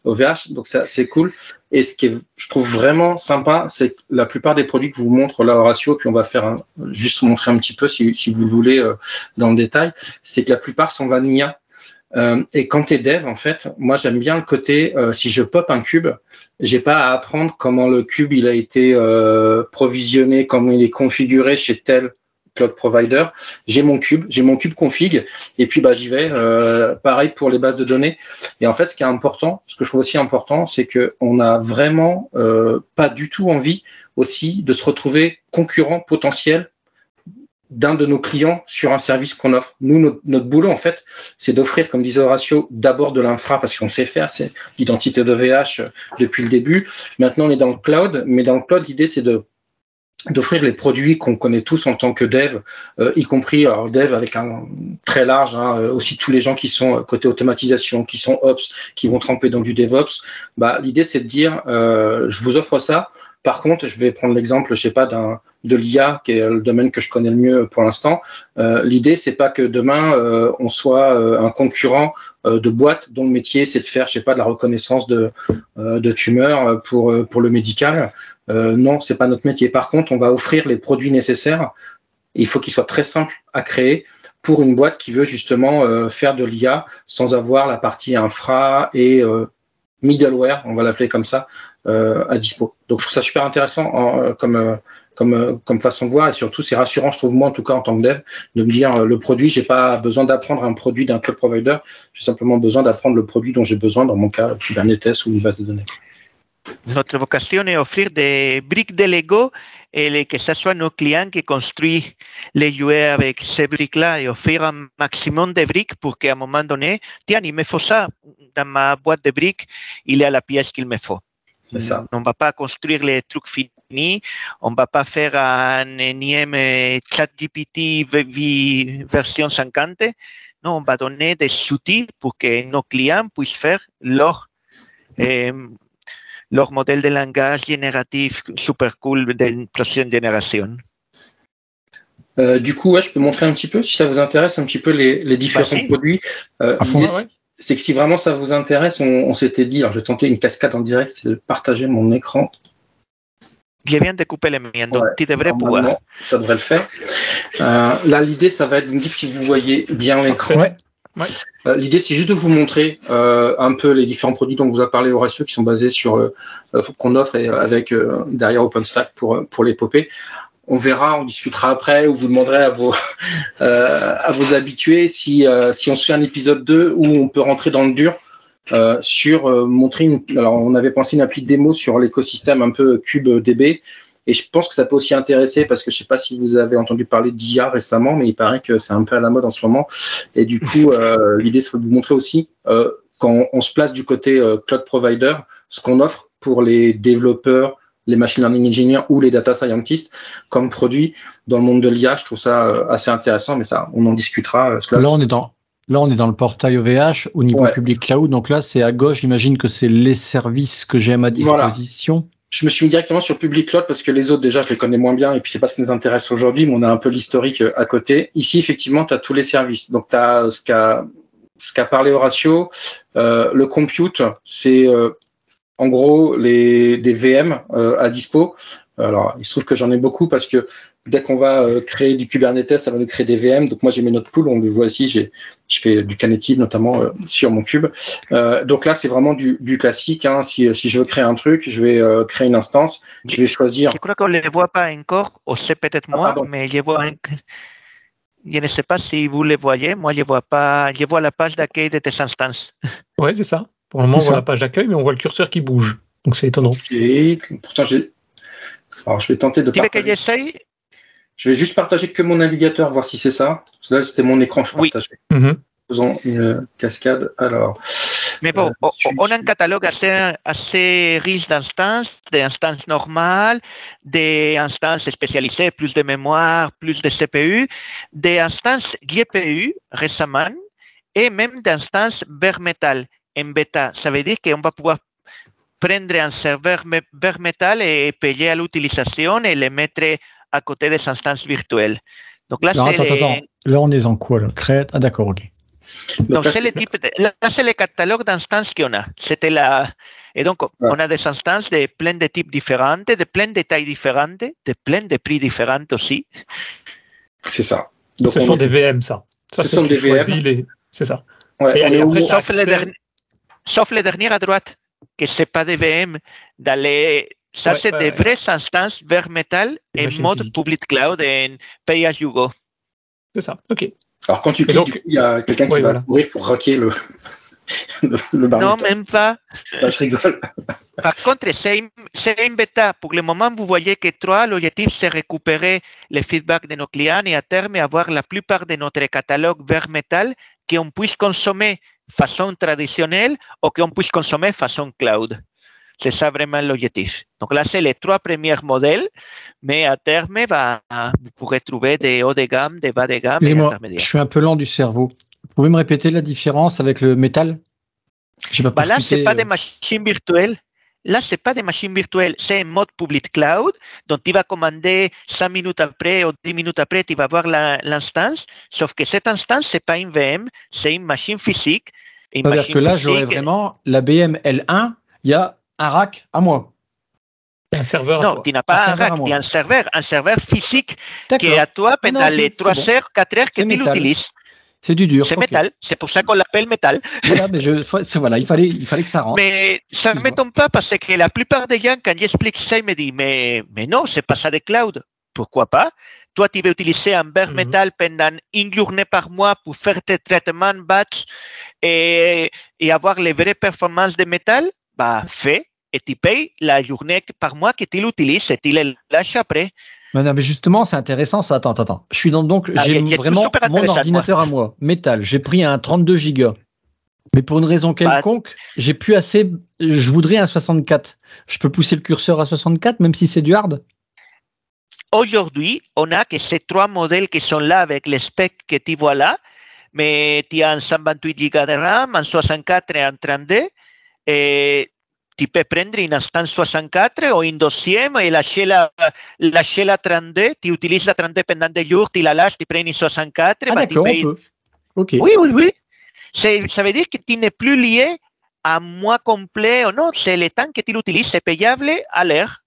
OVH. Donc c'est cool. Et ce qui est, je trouve vraiment sympa, c'est que la plupart des produits que vous montre là Horatio, puis on va faire juste montrer un petit peu si, si vous le voulez dans le détail, c'est que la plupart sont vanilla. Euh, et quand tu es dev, en fait, moi j'aime bien le côté, euh, si je pop un cube, j'ai pas à apprendre comment le cube il a été euh, provisionné, comment il est configuré chez tel cloud provider. J'ai mon cube, j'ai mon cube config, et puis bah j'y vais. pareil pour les bases de données. Et en fait, ce qui est important, ce que je trouve aussi important, c'est que on a vraiment pas du tout envie aussi de se retrouver concurrent potentiel d'un de nos clients sur un service qu'on offre. Nous, notre, boulot, en fait, c'est d'offrir, comme disait Horatio, d'abord de l'infra parce qu'on sait faire, c'est l'identité de VH depuis le début. Maintenant, on est dans le cloud, mais dans le cloud, l'idée, c'est de d'offrir les produits qu'on connaît tous en tant que dev, euh, y compris alors dev avec un très large, hein, euh, aussi tous les gens qui sont côté automatisation, qui sont ops, qui vont tremper dans du DevOps. Bah, l'idée c'est de dire, euh, je vous offre ça. Par contre, je vais prendre l'exemple, je sais de l'IA, qui est le domaine que je connais le mieux pour l'instant. Euh, L'idée, c'est pas que demain euh, on soit euh, un concurrent euh, de boîte dont le métier c'est de faire, je sais pas, de la reconnaissance de, tumeurs pour pour le médical. non, c'est pas notre métier. Par contre, on va offrir les produits nécessaires. Il faut qu'ils soient très simples à créer pour une boîte qui veut justement faire de l'IA sans avoir la partie infra et middleware, on va l'appeler comme ça, euh, à dispo. Donc je trouve ça super intéressant euh, comme, euh, comme, façon de voir et surtout c'est rassurant, je trouve moi en tout cas en tant que dev, de me dire le produit, j'ai pas besoin d'apprendre un produit d'un cloud provider, j'ai simplement besoin d'apprendre le produit dont j'ai besoin, dans mon cas Kubernetes ou une base de données. Notre vocation est d'offrir des briques de Lego et que ce soit nos clients qui construisent les jouets avec ces briques-là et offrir un maximum de briques pour qu'à un moment donné, tiens, il me faut ça dans ma boîte de briques, il y a la pièce qu'il me faut. Ça. On ne va pas construire les trucs finis, on ne va pas faire un énième chat GPT version 50. Non, on va donner des outils pour que nos clients puissent faire leur, euh, leur modèle de langage génératif super cool d'une prochaine génération. Euh, du coup, ouais, je peux montrer un petit peu, si ça vous intéresse, un petit peu les, les différents Vas-y. produits. Euh, c'est que si vraiment ça vous intéresse, on, on s'était dit, alors je vais tenter une cascade en direct, c'est de partager mon écran. Je viens de couper le mien, donc Ouais, tu devrais pouvoir. Ça devrait le faire. Euh, là, l'idée, ça va être, vous me dites si vous voyez bien l'écran. Ouais. Euh, l'idée, c'est juste de vous montrer euh, un peu les différents produits dont vous a parlé Horatio, qui sont basés sur euh, euh, qu'on offre et, euh, avec derrière OpenStack pour pour l'épopée. On verra, on discutera après, ou vous demanderez à vos [LAUGHS] à vos habitués si si on se fait un épisode 2 où on peut rentrer dans le dur. Sur montrer une, alors on avait pensé une appli de démo sur l'écosystème un peu cube DB Et je pense que ça peut aussi intéresser parce que je sais pas si vous avez entendu parler d'IA récemment, mais il paraît que c'est un peu à la mode en ce moment. Et du coup, euh, [LAUGHS] l'idée serait de vous montrer aussi euh, quand on se place du côté euh, cloud provider, ce qu'on offre pour les développeurs, les machine learning engineers ou les data scientists comme produit dans le monde de l'IA. Je trouve ça assez intéressant, mais ça, on en discutera. là, on est dans Là, on est dans le portail OVH au niveau public cloud. Donc là, c'est à gauche. J'imagine que c'est les services que j'ai à ma disposition. Je me suis mis directement sur public cloud parce que les autres, déjà, je les connais moins bien et puis c'est pas ce qui nous intéresse aujourd'hui, mais on a un peu l'historique euh, à côté. Ici, effectivement, tu as tous les services. Donc, tu as ce qu'a ce qu'a parlé Horatio, euh, le compute, c'est euh, en gros les, des VM euh, à dispo. Alors, il se trouve que j'en ai beaucoup parce que dès qu'on va euh, créer du Kubernetes, ça va nous créer des VM. Donc moi j'ai mes notes pool, on le voit ici, j'ai, je fais du Knative notamment euh, sur mon cube. Euh, donc là c'est vraiment du, du classique. Hein. Si, si, je veux créer un truc, je vais euh, créer une instance, je vais choisir. Je crois qu'on ne les voit pas encore, ou c'est peut-être ah, moi, mais je vois. Je ne sais pas si vous les voyez. Moi je vois pas. Je vois la page d'accueil de tes instances. [LAUGHS] Oui, c'est ça. Pour le moment on voit la page d'accueil, mais on voit le curseur qui bouge. Donc c'est étonnant. Et pourtant j'ai. Alors je vais tenter de. Tu veux que j'essaye? Je vais juste partager que mon navigateur, voir si c'est ça. Là, c'était mon écran, je oui. partageais. Mm -hmm. Faisons une cascade. Alors. Mais bon, euh, on a un catalogue assez, assez riche d'instances, des instances normales, des instances spécialisées, plus de mémoire, plus de CPU, des instances GPU récemment, et même d'instances bare metal en bêta. Ça veut dire qu'on va pouvoir prendre un serveur bare metal et payer à l'utilisation et le mettre à côté des instances virtuelles. Donc là, c'est les... Là, on est en quoi là? Créate Ah, d'accord, ok. Donc, c'est le type de... là, c'est le catalogue d'instances qu'on a. C'était la... Et donc, ouais. on a des instances de plein de types différents, de plein de tailles différentes, de plein de prix différents aussi. C'est ça. Donc, ce sont des VM, ça. ça Ce sont des VM. Les... C'est ça. Ouais, et, et après, sauf, les sauf les derniers à droite, que ce n'est pas des VM, d'aller ça, ouais, c'est ouais, des ouais. vraies instances vers Metal en mode public cloud et pay as you go. C'est ça, ok. Alors, quand tu cliques, il y a quelqu'un qui va voilà. courir pour raquer le, [LAUGHS] le, Non, même pas. Ah, je rigole. [LAUGHS] Par contre, c'est une bêta. Pour le moment, vous voyez que trois, l'objectif, c'est récupérer les feedbacks de nos clients et à terme avoir la plupart de notre catalogue vers Metal qu'on puisse consommer façon traditionnelle ou qu'on puisse consommer façon cloud. C'est ça vraiment l'objectif. Donc là, c'est les trois premiers modèles, mais à terme, bah, vous pourrez trouver des hauts de gamme, des bas de gamme et moi, Je suis un peu lent du cerveau. Vous pouvez me répéter la différence avec le métal? Pas bah Là, ce n'est pas des machines virtuelles. Là, ce n'est pas des machines virtuelles, c'est un mode public cloud, dont tu vas commander 5 minutes après ou 10 minutes après, tu vas voir l'instance, sauf que cette instance, ce n'est pas une VM, c'est une machine physique. C'est-à-dire que là, j'aurais vraiment la BM L1, il y a un rack à moi. Un serveur. Non, tu n'as pas un, un rack, tu as un serveur, un serveur physique qui est à toi pendant non, les 3 bon. heures, 4 heures que tu l'utilises. C'est du dur. C'est okay. métal. C'est pour ça qu'on l'appelle métal. Voilà, mais je, voilà, il fallait, il fallait que ça rentre. Mais ça ne m'étonne pas parce que la plupart des gens, quand j'explique ça, ils me disent, mais, mais non, c'est pas ça des clouds. Pourquoi pas? Toi, tu veux utiliser un bare mm -hmm. metal pendant une journée par mois pour faire tes traitements batch et, et avoir les vraies performances de métal? Bah, fais et tu payes la journée par mois que tu l'utilises et tu le lâches après. Mais non, mais justement, c'est intéressant ça. Attends, attends. Je suis dans, donc, ah, j'ai vraiment mon ordinateur moi. à moi, métal. J'ai pris un 32 gigas. Mais pour une raison quelconque, bah, j'ai plus assez. Je voudrais un 64. Je peux pousser le curseur à 64, même si c'est du hard? Aujourd'hui, on a que ces trois modèles qui sont là avec les specs que tu vois là, mais tu as un 128 Go de RAM, un 64 et un 32. Et tu peux prendre une instance 64 ou une deuxième et lâcher la, lâcher la 32. Tu utilises la 32 pendant des jours, tu la lâches, tu prends une 64. Ah, bah, d'accord, payes... on peut. Okay. Oui, oui, oui. Ça veut dire que tu n'es plus lié à mois complet ou non. C'est le temps que tu l'utilises, c'est payable à l'heure.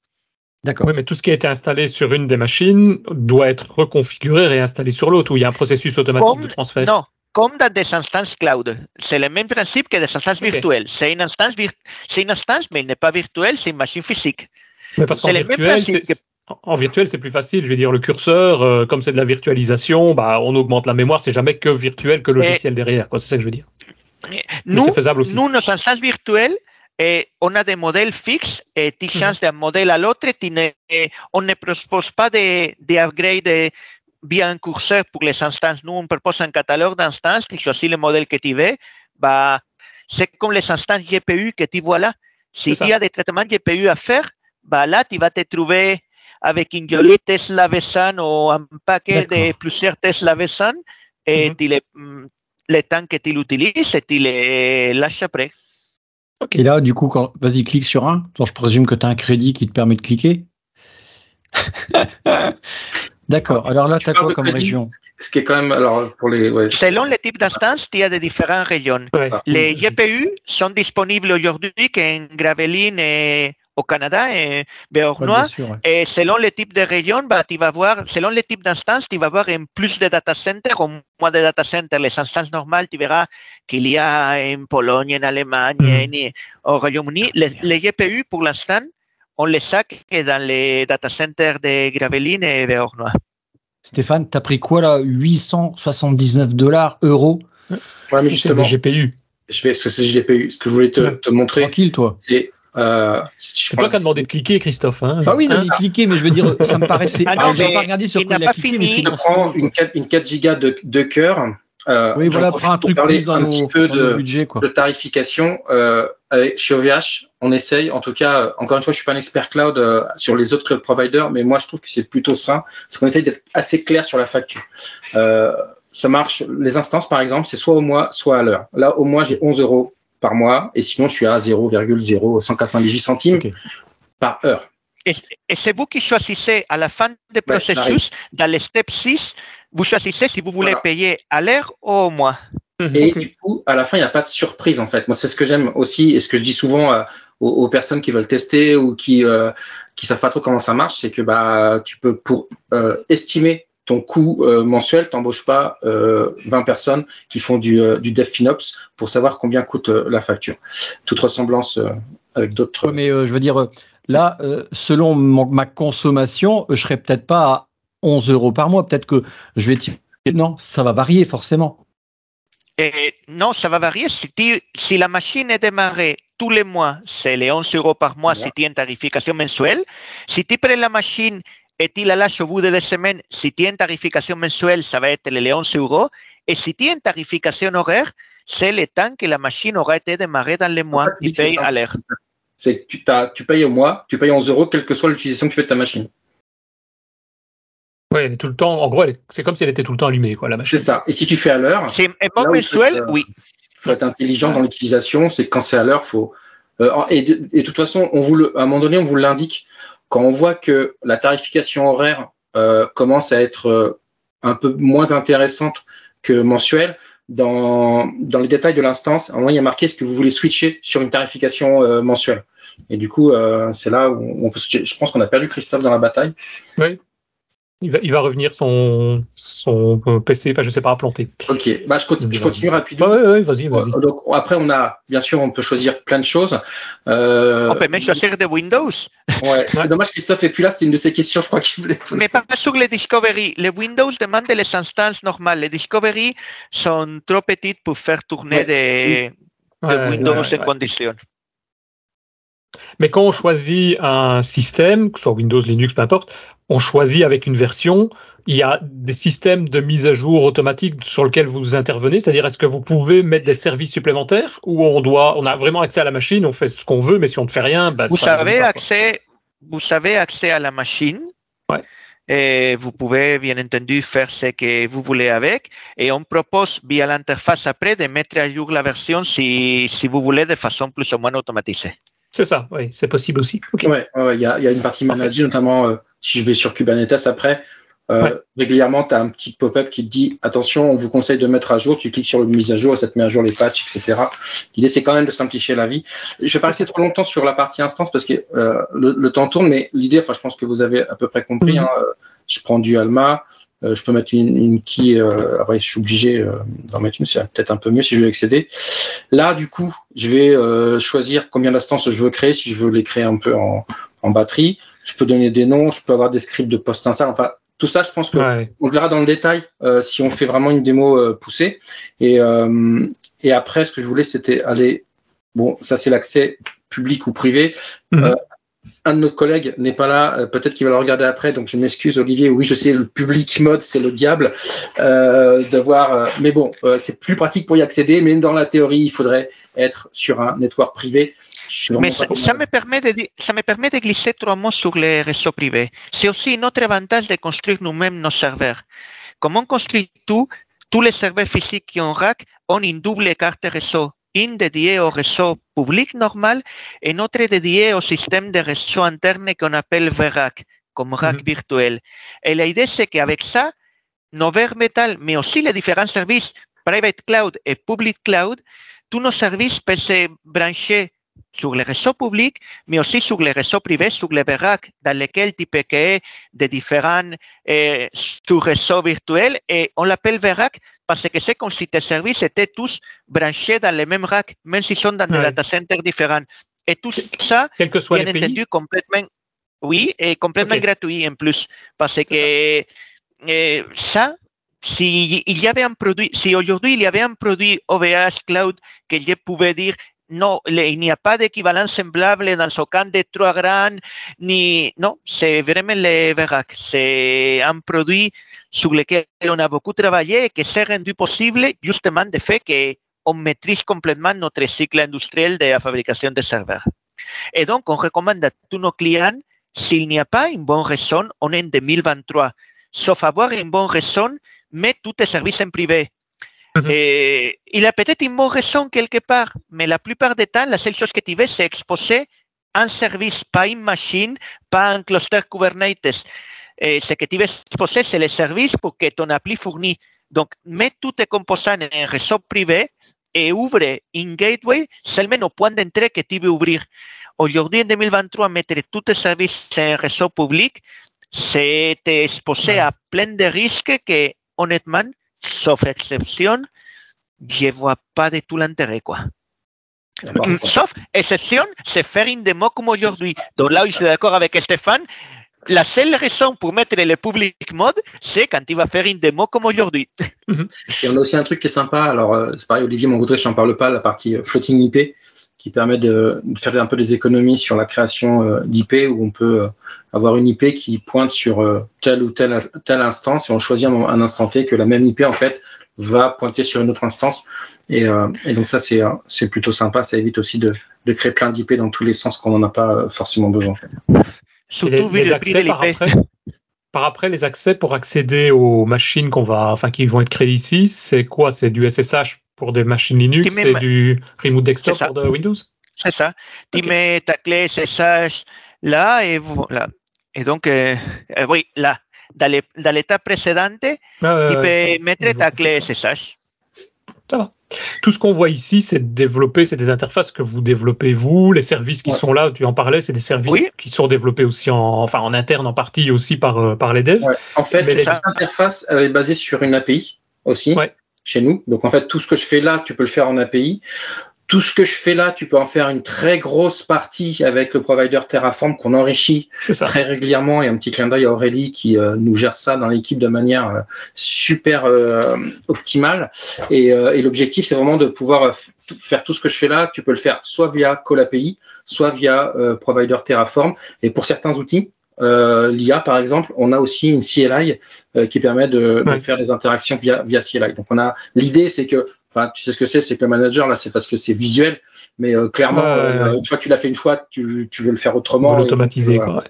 D'accord. Oui, mais tout ce qui a été installé sur une des machines doit être reconfiguré et réinstallé sur l'autre, où il y a un processus automatique Comme, de transfert? Non, comme dans des instances cloud? C'est le même principe que des instances okay. virtuelles. C'est une instance, vir... une instance, mais elle n'est pas virtuelle, c'est une machine physique. Mais parce qu'en virtuel, que... en virtuel, c'est plus facile. Je veux dire, le curseur, euh, comme c'est de la virtualisation, bah, on augmente la mémoire. C'est jamais que virtuel, que logiciel Et... derrière. C'est ça que je veux dire. Nous, faisable aussi. nous, nos instances virtuelles, et on a des modèles fixes et tu changes d'un modèle à l'autre. On ne propose pas des de via un curseur pour les instances. Nous, on propose un catalogue d'instances. Tu choisis le modèle que tu veux. Bah, c'est comme les instances GPU que tu vois là. Si tu as des traitements GPU à faire, bah là, tu vas te trouver avec une jolie Tesla V100 ou un paquet de plusieurs Tesla V100 et tu les, le temps que tu l'utilises et tu les lâches après. Et là, du coup, quand... vas-y, clique sur un. je présume que tu as un crédit qui te permet de cliquer. [LAUGHS] D'accord. Alors là, tu as quoi comme région Ce qui est quand même, alors pour les. Selon les types d'instances, il y a des différentes régions. Les GPU sont disponibles aujourd'hui qu'en Gravelines et au Canada et Béornois. Et selon le type de région, bah, tu vas voir, selon le type d'instance, tu vas voir en plus de data centers ou moins de data centers. Les instances normales, tu verras qu'il y a en Pologne, en Allemagne, mm. au Royaume-Uni. Les, les, GPU, pour l'instant, on les sac dans les data centers de Gravelines et Béornois. Stéphane, tu as pris quoi là? 879 dollars, euros? Ouais, mais justement. GPU. Je vais, c'est GPU. Ce que je voulais te, te montrer. Tranquille, toi. C'est euh, c'est toi qui as demandé de cliquer, Christophe. Hein. Ah oui, vas-y, cliquer, mais je veux dire, ça me paraissait. Ah non, pas regardé sur il n'a pas fini. Mais il prend une 4, une 4 gigas de, de cœur. Euh, oui, voilà, prends un truc parler dans un nos, petit peu de, budget, quoi. de tarification. Euh, chez OVH, on essaye, en tout cas, encore une fois, je suis pas un expert cloud euh, sur les autres cloud providers, mais moi, je trouve que c'est plutôt sain. C'est qu'on essaye d'être assez clair sur la facture. Euh, ça marche, les instances, par exemple, c'est soit au mois, soit à l'heure. Là, au mois, j'ai 11 euros par mois, et sinon je suis à 0,0198 centimes okay. par heure. Et, c'est vous qui choisissez à la fin du processus, dans le step 6, vous choisissez si vous voulez voilà. payer à l'heure ou au mois. Et du coup, à la fin, il n'y a pas de surprise en fait. Moi, c'est ce que j'aime aussi et ce que je dis souvent euh, aux, aux, personnes qui veulent tester ou qui euh, qui savent pas trop comment ça marche, c'est que bah tu peux pour euh, estimer ton coût euh, mensuel, t'embauches pas euh, 20 personnes qui font du, euh, du DevFinops pour savoir combien coûte euh, la facture. Toute ressemblance euh, avec d'autres. Ouais, mais je veux dire, là, selon mon, ma consommation, je serais peut-être pas à 11 euros par mois. Peut-être que je vais non, ça va varier forcément. Et non, ça va varier. Si, tu, si la machine est démarrée tous les mois, c'est les 11 euros par mois yeah. si tu as une tarification mensuelle. Si tu prends la machine et tu la lâches au bout de deux semaines, si tu as une tarification mensuelle, ça va être les 11 euros. Et si tu as une tarification horaire, c'est le temps que la machine aura été démarrée dans les mois. Tu payes à l'heure. C'est que tu, tu payes au mois, tu payes 11 euros, quelle que soit l'utilisation que tu fais de ta machine. Oui, elle est tout le temps. En gros, c'est comme si elle était tout le temps allumée, quoi, la machine. C'est ça. Et si tu fais à l'heure. C'est mensuel, euh, oui. Il faut être intelligent dans l'utilisation. C'est quand c'est à l'heure, faut. Euh, et, de, et, de, toute façon, on vous le, à un moment donné, on vous l'indique. Quand on voit que la tarification horaire euh, commence à être euh, un peu moins intéressante que mensuelle, dans, dans les détails de l'instance, à un moment, il y a marqué est-ce que vous voulez switcher sur une tarification euh, mensuelle? Et du coup, c'est là où on peut switcher. Je pense qu'on a perdu Christophe dans la bataille. Oui. Il va, il va, revenir son, son PC, je ne sais pas, planté. Ok, bah, je, continue, je continue rapidement. Oui, oui, vas-y, vas-y. Donc, après, on a, bien sûr, on peut choisir plein de choses. Euh... On peut même choisir de Windows. [LAUGHS] Ouais, c'est dommage, Christophe est plus là, c'était une de ses questions, je crois qu'il voulait poser. Mais pas sur les Discovery. Les Windows demandent les instances normales. Les Discovery sont trop petites pour faire tourner ouais. des, ouais, des Windows en conditions. Mais quand on choisit un système, que ce soit Windows, Linux, peu importe, on choisit avec une version. Il y a des systèmes de mise à jour automatique sur lesquels vous intervenez. C'est-à-dire, est-ce que vous pouvez mettre des services supplémentaires ou on doit, on a vraiment accès à la machine, on fait ce qu'on veut, mais si on ne fait rien, bah, vous avez accès, vous avez accès à la machine. Ouais. Et vous pouvez bien entendu faire ce que vous voulez avec. Et on propose via l'interface après de mettre à jour la version si, si vous voulez de façon plus ou moins automatisée. C'est ça, oui, c'est possible aussi. Okay. Ouais, il ouais, y, a, y, a, une partie manager, notamment euh, si je vais sur Kubernetes après. Euh, ouais. Régulièrement, tu as un petit pop-up qui te dit attention, on vous conseille de mettre à jour. Tu cliques sur le mise à jour et ça te met à jour les patchs, etc. L'idée, c'est quand même de simplifier la vie. Je vais pas rester trop longtemps sur la partie instance parce que euh, le, le, temps tourne, mais l'idée, enfin, je pense que vous avez à peu près compris. -hmm. hein, je prends du Alma, euh, je peux mettre une, une key. Euh, après, je suis obligé euh, d'en mettre une. C'est peut-être un peu mieux si je veux accéder. Là, du coup, je vais euh, choisir combien d'instances je veux créer. Si je veux les créer un peu en, en, batterie, je peux donner des noms. Je peux avoir des scripts de post-install. Enfin, tout ça, je pense que ouais. on verra dans le détail euh, si on fait vraiment une démo poussée. Et, et après, ce que je voulais, c'était aller Bon, ça c'est l'accès public ou privé. Mhm. Euh, un de nos collègues n'est pas là, euh, peut-être qu'il va le regarder après, donc je m'excuse Olivier. Oui, je sais, le public mode c'est le diable. Euh, de voir, euh, mais bon, euh, c'est plus pratique pour y accéder, mais dans la théorie, il faudrait être sur un network privé. Mais ça, me permet de, ça me permet de glisser trois mots sur les réseaux privés. C'est aussi notre avantage de construire nous-mêmes nos serveurs. Comme on construit tout, tous les serveurs physiques qui ont rack ont une double carte réseau? Une dédiée au réseau public normal et une autre dédiée au système de réseau interne qu'on appelle VRAC, comme rack Mhm. virtuel. Et l'idée, c'est qu'avec ça, nos bare metal, mais aussi les différents services private cloud et public cloud, tous nos services peuvent se brancher sur les réseaux publics, mais aussi sur les réseaux privés, sur les VRAC, dans lesquels tu peux créer des différents euh, sous-réseaux virtuels. Et on l'appelle VRAC parce que c'est comme si tes services étaient tous branchés dans les mêmes racks, même s'ils sont dans des data centers différents. Et tout ça, Quels que bien les pays. entendu, complètement, oui, et complètement gratuit en plus. Parce que euh, ça, si il y avait un produit, si aujourd'hui il y avait un produit OVH Cloud que je pouvais dire le- il n'y a pas d'équivalent semblable dans ce camp de trois grands, ni, non, c'est vraiment le VRAC. C'est un produit sur lequel on a beaucoup travaillé et qui s'est rendu possible justement du fait qu'on maîtrise complètement notre cycle industriel de la fabrication de serveurs. Et donc, on recommande à tous nos clients, s'il n'y a pas une bonne raison, on est en 2023, sauf avoir une bonne raison, mets tous tes services en privé. Et il a peut-être une bonne raison quelque part, mais la plupart du temps, la seule chose que tu veux, c'est exposer un service, pas une machine, pas un cluster Kubernetes. Et ce que tu veux exposer, c'est les services pour que ton appli fournit. Donc, mets tous tes composants en un réseau privé et ouvre une gateway seulement au point d'entrée que tu veux ouvrir. Aujourd'hui, en 2023, mettre tous tes services en un réseau public, c'est t'exposer Ouais. à plein de risques que, honnêtement, sauf exception, je vois pas du tout l'intérêt, quoi. Bon, Sauf exception, c'est faire une démo comme aujourd'hui. Donc là, où je suis d'accord avec Stéphane. La seule raison pour mettre le public mode, c'est quand il va faire une démo comme aujourd'hui. Et on a aussi un truc qui est sympa. Alors, euh, c'est pareil, Olivier m'en voudrait, je n'en parle pas, la partie euh, floating IP, qui permet de, de faire un peu des économies sur la création euh, d'IP, où on peut euh, avoir une IP qui pointe sur euh, telle ou telle, telle instance, et on choisit un, un instant T que la même IP, en fait, va pointer sur une autre instance. Et, euh, et donc, ça, c'est c'est plutôt sympa. Ça évite aussi de, de créer plein d'IP dans tous les sens qu'on n'en a pas forcément besoin. Surtout vu les le prix de accès par l'IP. Par après, les accès pour accéder aux machines qu'on va, enfin, qui vont être créées ici, c'est quoi? C'est du SSH pour des machines Linux, ma- du remote desktop pour de Windows? C'est ça. Tu mets ta clé SSH là et voilà. Et donc, euh, euh, oui, là, dans précédente, Ah, tu peux mettre ta clé SSH. ça va. Tout ce qu'on voit ici, c'est développé, c'est des interfaces que vous développez vous, les services qui Ouais. sont là, tu en parlais, c'est des services Oui. qui sont développés aussi en, enfin, en interne en partie aussi par, euh, par les devs. Ouais. En fait, les- cette interface elle est basée sur une API aussi Ouais. chez nous. Donc en fait, tout ce que je fais là, tu peux le faire en API. Tout ce que je fais là, tu peux en faire une très grosse partie avec le provider Terraform qu'on enrichit très régulièrement. Et un petit clin d'œil à Aurélie qui euh, nous gère ça dans l'équipe de manière euh, super euh, optimale. Et, et l'objectif, c'est vraiment de pouvoir faire tout ce que je fais là. Tu peux le faire soit via Call API, soit via provider Terraform. Et pour certains outils, euh, l'IA par exemple, on a aussi une CLI euh, qui permet de, faire des interactions via, via CLI. Donc on a l'idée, c'est que, enfin, tu sais ce que c'est, c'est que le manager là, c'est parce que c'est visuel, mais euh, clairement, Ouais, ouais, euh, ouais. une fois que tu l'as fait une fois, tu, tu veux le faire autrement. l'automatiser. quoi.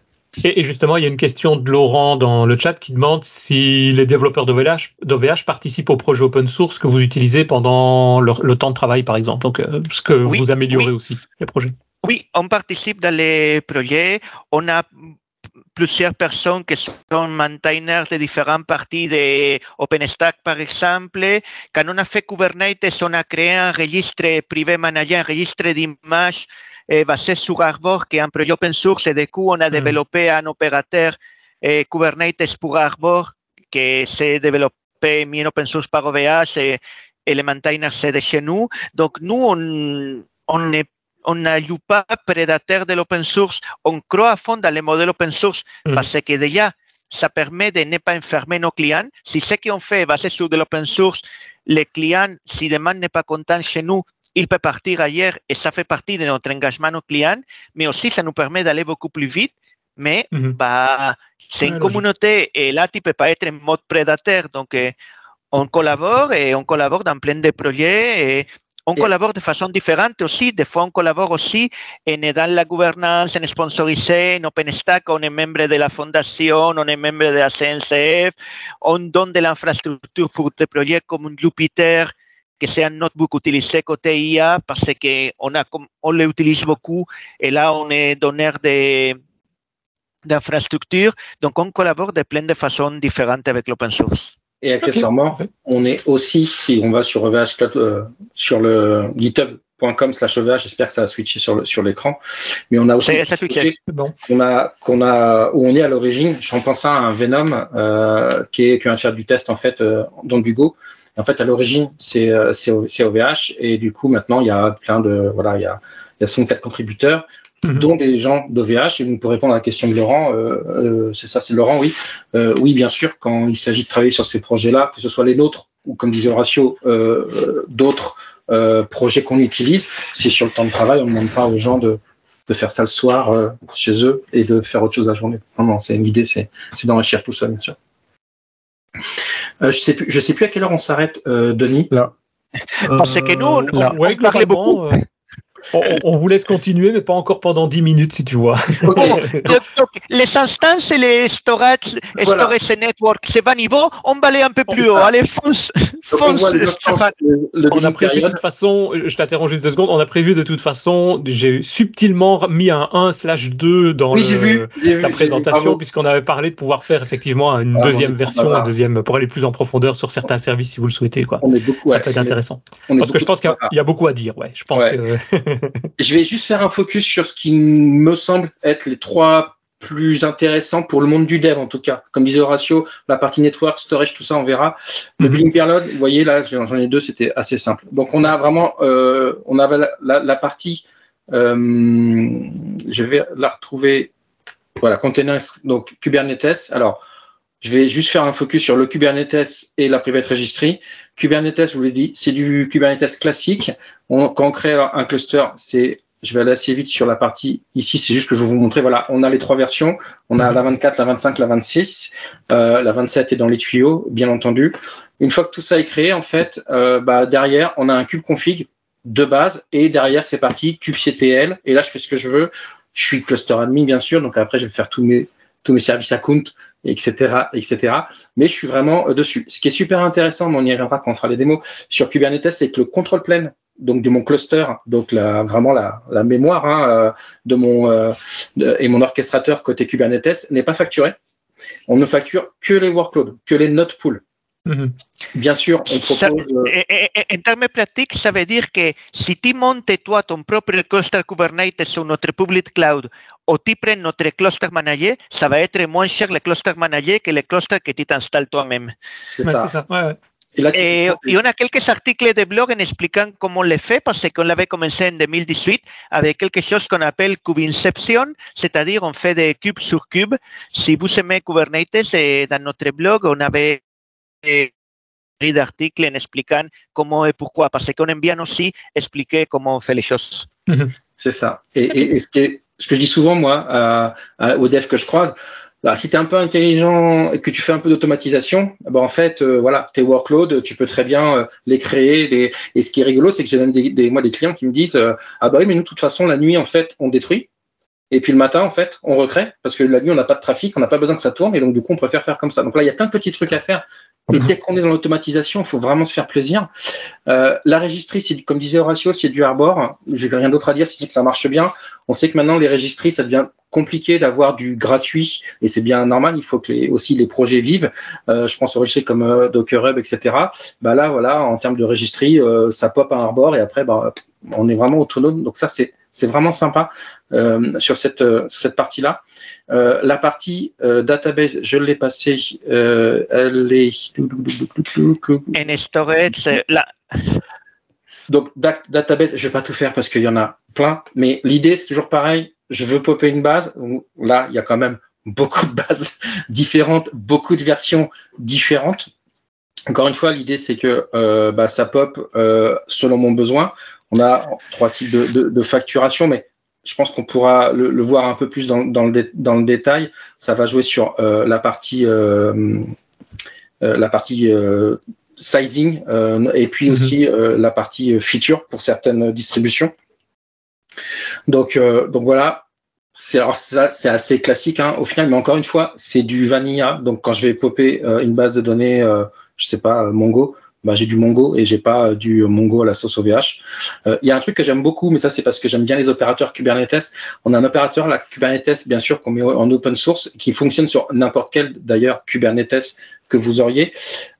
Et, et justement, il y a une question de Laurent dans le chat qui demande si les développeurs d'OVH, d'OVH participent au projet open source que vous utilisez pendant le, le temps de travail, par exemple. Donc, euh, ce que Oui, vous améliorez oui. aussi, les projets. Oui, on participe dans les projets. On a plusieurs personnes qui sont maintainers de différentes parties de OpenStack, par exemple. Quand on a fait Kubernetes, on a créé un registre privé managé, un registre d'images eh, basé sur Arbor, qui est un projet open source. Et du coup, on a Mm. développé un opérateur eh, Kubernetes pour Arbor, qui s'est développé en open source par OVH et, et le maintainer, c'est de chez nous. Donc, nous, on, on est on n'ajoute pas prédateur de l'open source, on croit à fond dans les modèles open source Mhm. parce que déjà, ça permet de ne pas enfermer nos clients. Si ce qu'on fait est basé sur de l'open source, les clients, si demain n'est pas content chez nous, il peut partir ailleurs et ça fait partie de notre engagement au client, mais aussi ça nous permet d'aller beaucoup plus vite. Mais mhm. bah, c'est une communauté et là, tu ne peux pas être en mode prédateur. Donc, euh, on collabore et on collabore dans plein de projets et on collabore de façon différente aussi. Des fois, on collabore aussi en dans la gouvernance, en sponsorisé, en OpenStack, on est membre de la fondation, on est membre de la CNCF, on donne de l'infrastructure pour des projets comme Jupiter, que c'est un notebook utilisé côté IA parce qu'on on, on l'utilise beaucoup et là, on est donneur d'infrastructures. Donc, on collabore de plein de façons différentes avec l'open source. Et accessoirement, on est aussi, si on va sur OVH euh, sur le github.com slash OVH, j'espère que ça a switché sur, le, sur l'écran. Mais on a aussi, ça, bon. on a, qu'on a, où on est à l'origine, j'en pense à un Venom, euh, qui est, qui vient faire du test, en fait, euh, dans du Go. En fait, à l'origine, c'est, euh, c'est, OVH. Et du coup, maintenant, il y a plein de, voilà, il y a, il y a 64 contributeurs. Mhm. dont des gens d'OVH. Et pour répondre à la question de Laurent, euh, euh, c'est ça, c'est Laurent, oui. Euh, oui, bien sûr, quand il s'agit de travailler sur ces projets-là, que ce soit les nôtres ou, comme disait Horatio, d'autres projets qu'on utilise, c'est sur le temps de travail. On ne demande pas aux gens de, de faire ça le soir chez eux et de faire autre chose la journée. Non, non, c'est une idée, c'est d'enrichir tout ça, bien sûr. je sais plus, je sais plus à quelle heure on s'arrête, Denis. Là. Parce que nous, on, on, parlait beaucoup. On, vous laisse continuer, mais pas encore pendant 10 minutes, si tu vois. [LAUGHS] les instances et les storage, storage network, c'est bas niveau, on va aller un peu plus haut. Allez, fonce, fonce. On, a prévu de toute façon, je t'interromps juste deux secondes, on a prévu de toute façon, j'ai subtilement mis un 1 slash 2 dans la présentation, puisqu'on avait parlé de pouvoir faire effectivement une deuxième version, un deuxième, pour aller plus en profondeur sur certains services si vous le souhaitez. Quoi. On est beaucoup Ça peut être intéressant. Parce que je pense qu'il y, a beaucoup à dire. Ouais. Je pense que je vais juste faire un focus sur ce qui me semble être les trois plus intéressants pour le monde du dev en tout cas. Comme disait Horatio, la partie network, storage, tout ça, on verra. Le mm Load, vous voyez là, j'en ai deux, c'était assez simple. Donc on a vraiment, euh, on avait la, partie, euh, je vais la retrouver, voilà, container, donc Kubernetes. Alors, je vais juste faire un focus sur le Kubernetes et la Private Registry. Kubernetes, je vous l'ai dit, c'est du Kubernetes classique. Quand on crée un cluster, c'est, je vais aller assez vite sur la partie ici, c'est juste que je vais vous montrer. Voilà, on a les trois versions. On a la 24, la 25, la 26. Euh, la 27 est dans les tuyaux, bien entendu. Une fois que tout ça est créé, en fait, euh, bah, derrière, on a un kube config de base et derrière, c'est parti kubectl. Et là, je fais ce que je veux. Je suis cluster admin, bien sûr. Donc après, je vais faire tous mes tous mes services account, etc., etc. Mais je suis vraiment euh, dessus. Ce qui est super intéressant, mais on y reviendra quand on fera les démos sur Kubernetes, c'est que le contrôle plane donc de mon cluster, donc la, vraiment la, la mémoire hein, euh, de mon euh, et mon orchestrateur côté Kubernetes n'est pas facturé. On ne facture que les workloads, que les node pools. Mhm. Bien sûr, on propose. en termes pratiques, ça veut dire que si tu montes toi ton propre cluster Kubernetes sur notre public cloud ou tu prends notre cluster manager, ça va être moins cher le cluster manager que le cluster que tu t'installes toi-même. C'est ça. ça. Ouais, Et, on a quelques articles de blog en expliquant comment on le fait, parce qu'on l'avait commencé en 2018 avec quelque chose qu'on appelle Kubinception, c'est-à-dire on fait des cubes sur cubes. Si vous aimez Kubernetes, dans notre blog, on avait d'articles en expliquant comment et pourquoi, parce qu'on aime bien aussi expliquer comment on fait les choses. C'est ça. Et, ce, que, ce, que, je dis souvent, moi, aux devs que je croise, bah, si tu es un peu intelligent et que tu fais un peu d'automatisation, bah, en fait, euh, voilà, tes workloads, tu peux très bien euh, les créer. Et ce qui est rigolo, c'est que j'ai même des, moi des clients qui me disent euh, Ah bah oui, mais nous, de toute façon, la nuit, en fait, on détruit. Et puis le matin, en fait, on recrée parce que la nuit, on n'a pas de trafic, on n'a pas besoin que ça tourne. Et donc, du coup, on préfère faire comme ça. Donc là, il y a plein de petits trucs à faire et dès qu'on est dans l'automatisation, il faut vraiment se faire plaisir. Euh, la registrie, c'est comme disait Horatio, c'est du Arbor. J'ai rien d'autre à dire, c'est que ça marche bien. On sait que maintenant les registries, ça devient compliqué d'avoir du gratuit et c'est bien normal. Il faut que les, aussi les projets vivent. Euh, je pense aux registries comme euh, Docker Hub, etc. Bah là, voilà, en termes de registrie, euh, ça pop à Arbor et après, bah, on est vraiment autonome. Donc ça, c'est c'est vraiment sympa euh, sur cette, euh, cette partie-là. Euh, la partie database, je l'ai passée, elle est... En storage, là. Donc, database, je vais pas tout faire parce qu'il y en a plein, mais l'idée, c'est toujours pareil. Je veux popper une base. Là, il y a quand même beaucoup de bases [LAUGHS] différentes, beaucoup de versions différentes. Encore une fois, l'idée c'est que bah, ça pop selon mon besoin. On a trois types de, facturation, mais je pense qu'on pourra le, voir un peu plus dans, le dans, le détail. Ça va jouer sur la partie, la partie sizing et puis mhm. aussi la partie feature pour certaines distributions. Donc, donc voilà, c'est assez classique hein, au final, mais encore une fois, c'est du vanilla. Donc quand je vais popper une base de données, je sais pas, Mongo, bah, j'ai du Mongo et j'ai pas du Mongo à la sauce OVH. Il euh, y a un truc que j'aime beaucoup, mais ça c'est parce que j'aime bien les opérateurs Kubernetes. On a un opérateur, la Kubernetes, bien sûr, qu'on met en open source, qui fonctionne sur n'importe quel d'ailleurs Kubernetes que vous auriez,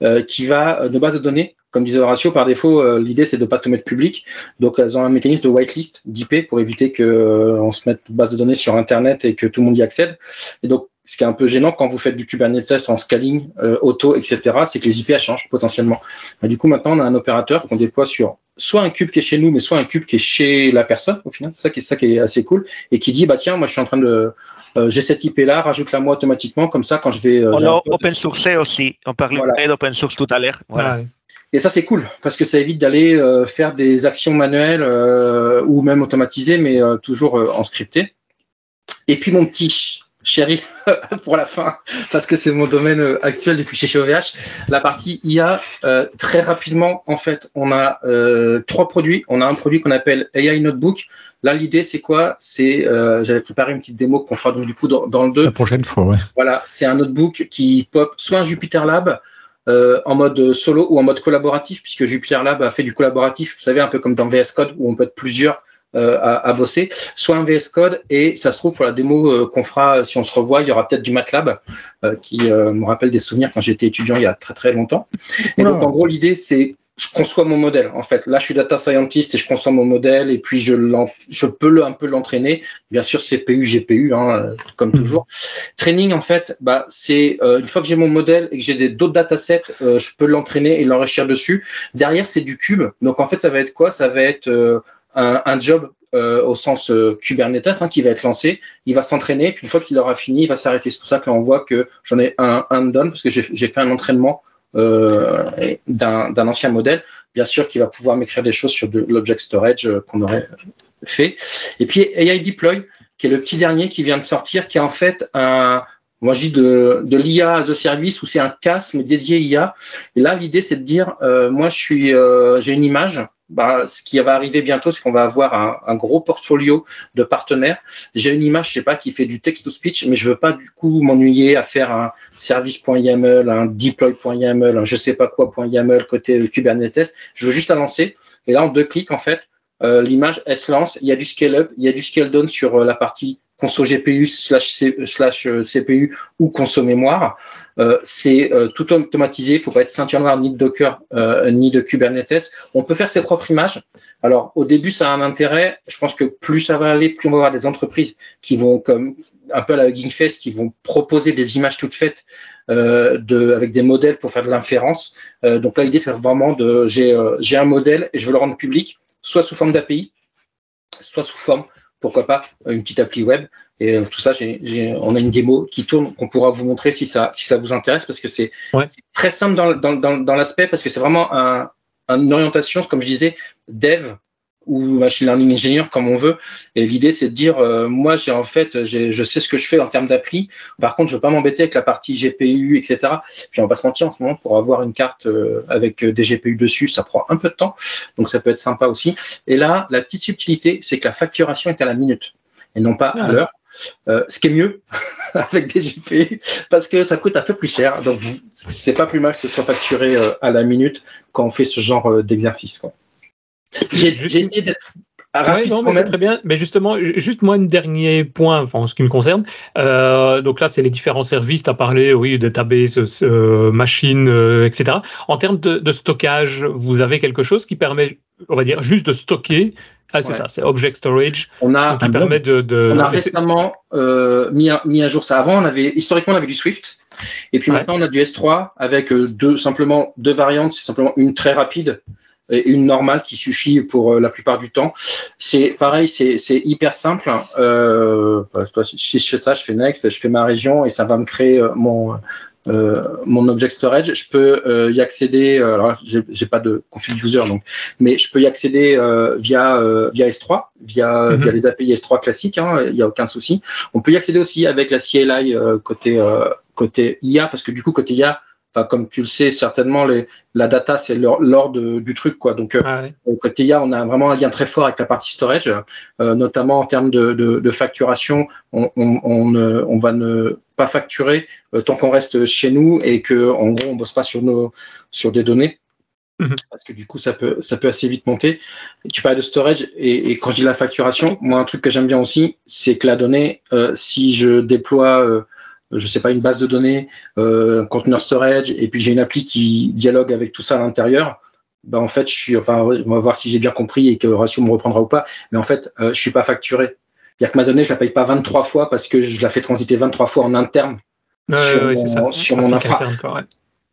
euh, qui va euh, nos bases de données. Comme disait Horatio, par défaut, l'idée c'est de pas tout mettre public. Donc elles ont un mécanisme de whitelist d'IP pour éviter que on se mette base de données sur Internet et que tout le monde y accède. Et donc ce qui est un peu gênant quand vous faites du Kubernetes en scaling, euh, auto, etc., c'est que les IP changent potentiellement. du coup, maintenant, on a un opérateur qu'on déploie sur soit un cube qui est chez nous, mais soit un cube qui est chez la personne, au final. C'est ça qui est, ça qui est assez cool. Et qui dit, bah tiens, moi, je suis en train de, euh, j'ai cette IP-là, rajoute-la moi automatiquement, comme ça, quand je vais. Euh, on a open source aussi. On parlait d'open source tout à l'heure. Voilà. Et ça, c'est cool parce que ça évite d'aller faire des actions manuelles ou même automatisées, mais toujours en scripté. Et puis, mon petit chérie, [LAUGHS] pour la fin, parce que c'est mon domaine euh, actuel depuis chez OVH, la partie IA, euh, très rapidement, en fait, on a euh, trois produits. On a un produit qu'on appelle AI Notebook. Là, l'idée, c'est quoi? C'est, j'avais préparé une petite démo qu'on fera donc du coup dans, le 2. La prochaine fois, ouais. Voilà, c'est un notebook qui pop soit un Jupyter Lab, en mode solo ou en mode collaboratif, puisque Jupyter Lab a fait du collaboratif, vous savez, un peu comme dans VS Code, où on peut être plusieurs euh, à, bosser, soit un VS Code et ça se trouve pour la démo euh, qu'on fera si on se revoit, il y aura peut-être du MATLAB euh, qui me rappelle des souvenirs quand j'étais étudiant il y a très très longtemps. Et donc en gros l'idée c'est je conçois mon modèle en fait. Là je suis data scientist et je conçois mon modèle et puis je, je peux un peu l'entraîner. Bien sûr CPU, GPU hein, comme mhm. toujours. Training en fait, bah c'est une fois que j'ai mon modèle et que j'ai d'autres datasets, je peux l'entraîner et l'enrichir dessus. Derrière c'est du cube. Donc en fait ça va être quoi? Ça va être un, job euh, au sens euh, Kubernetes hein, qui va être lancé, il va s'entraîner, puis une fois qu'il aura fini, il va s'arrêter. C'est pour ça que on voit que j'en ai un, un done parce que j'ai fait un entraînement euh, d'un ancien modèle, bien sûr qu'il va pouvoir m'écrire des choses sur de l'object storage qu'on aurait fait. Et puis AI Deploy, qui est le petit dernier qui vient de sortir, qui est en fait un, moi, je dis de, de l'IA as a service où c'est un casque dédié IA. Et là, l'idée, c'est de dire, moi, je suis, j'ai une image bah, ce qui va arriver bientôt, c'est qu'on va avoir un, un, gros portfolio de partenaires. J'ai une image, je sais pas, qui fait du text-to-speech, mais je veux pas du coup m'ennuyer à faire un service.yaml, un deploy.yaml, un je sais pas quoi.yaml côté Kubernetes. Je veux juste la lancer. Et là, en deux clics, en fait, euh, l'image, elle se lance. Il y a du scale-up, il y a du scale-down sur euh, la partie conso GPU slash, slash euh, CPU ou conso mémoire. Euh, c'est euh, tout automatisé. Il faut pas être ceinture noire ni de Docker ni de Kubernetes. On peut faire ses propres images. Alors au début, ça a un intérêt. Je pense que plus ça va aller, plus on va avoir des entreprises qui vont comme un peu à la Hugging Face, qui vont proposer des images toutes faites de, avec des modèles pour faire de l'inférence. donc là, l'idée, c'est vraiment de j'ai un modèle et je veux le rendre public, soit sous forme d'API, soit sous forme pourquoi pas une petite appli web. Et euh, tout ça, on a une démo qui tourne qu'on pourra vous montrer si ça, si ça vous intéresse parce que c'est très simple dans, dans, dans, l'aspect parce que c'est vraiment un, une orientation, comme je disais, dev ou machine learning ingénieur comme on veut. Et l'idée, c'est de dire, euh, moi, j'ai en fait, je sais ce que je fais en termes d'appli. Par contre, je veux pas m'embêter avec la partie GPU, etc. Puis on va se mentir en ce moment pour avoir une carte euh, avec des GPU dessus, ça prend un peu de temps. Donc ça peut être sympa aussi. Et là, la petite subtilité, c'est que la facturation est à la minute et non pas à ah. l'heure. Euh, ce qui est mieux [LAUGHS] avec des GPU parce que ça coûte un peu plus cher. Donc c'est pas plus mal que ce soit facturé à la minute quand on fait ce genre d'exercice. Essayé d'être oui, non, mais c'est très bien. Mais justement, juste moi, un dernier point, enfin, en ce qui me concerne. Euh, donc là, c'est les différents services. Tu as parlé, oui, database, euh, machine, euh, etc. En termes de, de, stockage, vous avez quelque chose qui permet, on va dire, juste de stocker? Ah, c'est ça, c'est Object Storage. On a, qui permet de, de, On a récemment euh, mis, à, mis à jour ça. Avant, on avait, historiquement, on avait du Swift. Et puis maintenant, on a du S3 avec euh, deux, simplement deux variantes. C'est simplement une très rapide et une normale qui suffit pour euh, la plupart du temps. C'est pareil, c'est hyper simple. Euh, bah, si je fais ça, je fais next, je fais ma région et ça va me créer euh, mon mon object storage, je peux y accéder. alors, j'ai pas de config user, donc, mais je peux y accéder via via S3, via mhm. via les API S3 classiques. Hein, il n'y a aucun souci. On peut y accéder aussi avec la CLI côté côté IA, parce que du coup côté IA Enfin, comme tu le sais certainement, les, la data c'est l'ordre du truc quoi. Donc ah côté IA, on a vraiment un lien très fort avec la partie storage, euh, notamment en termes de, de, de facturation. On, on, on, on, va ne pas facturer euh, tant qu'on reste chez nous et que en gros on bosse pas sur nos sur des données. Mhm. Parce que du coup, ça peut, ça peut assez vite monter. tu parles de storage et, et, quand je dis la facturation, moi, un truc que j'aime bien aussi, c'est que la donnée, euh, si je déploie je sais pas, une base de données, euh, un conteneur storage, et puis j'ai une appli qui dialogue avec tout ça à l'intérieur, bah en fait, je suis, enfin, on va voir si j'ai bien compris et que Ratio me reprendra ou pas, mais en fait, euh, je suis pas facturé. C'est-à-dire que ma donnée, je la paye pas 23 fois parce que je la fais transiter 23 fois en interne. Sur, mon, sur mon infra.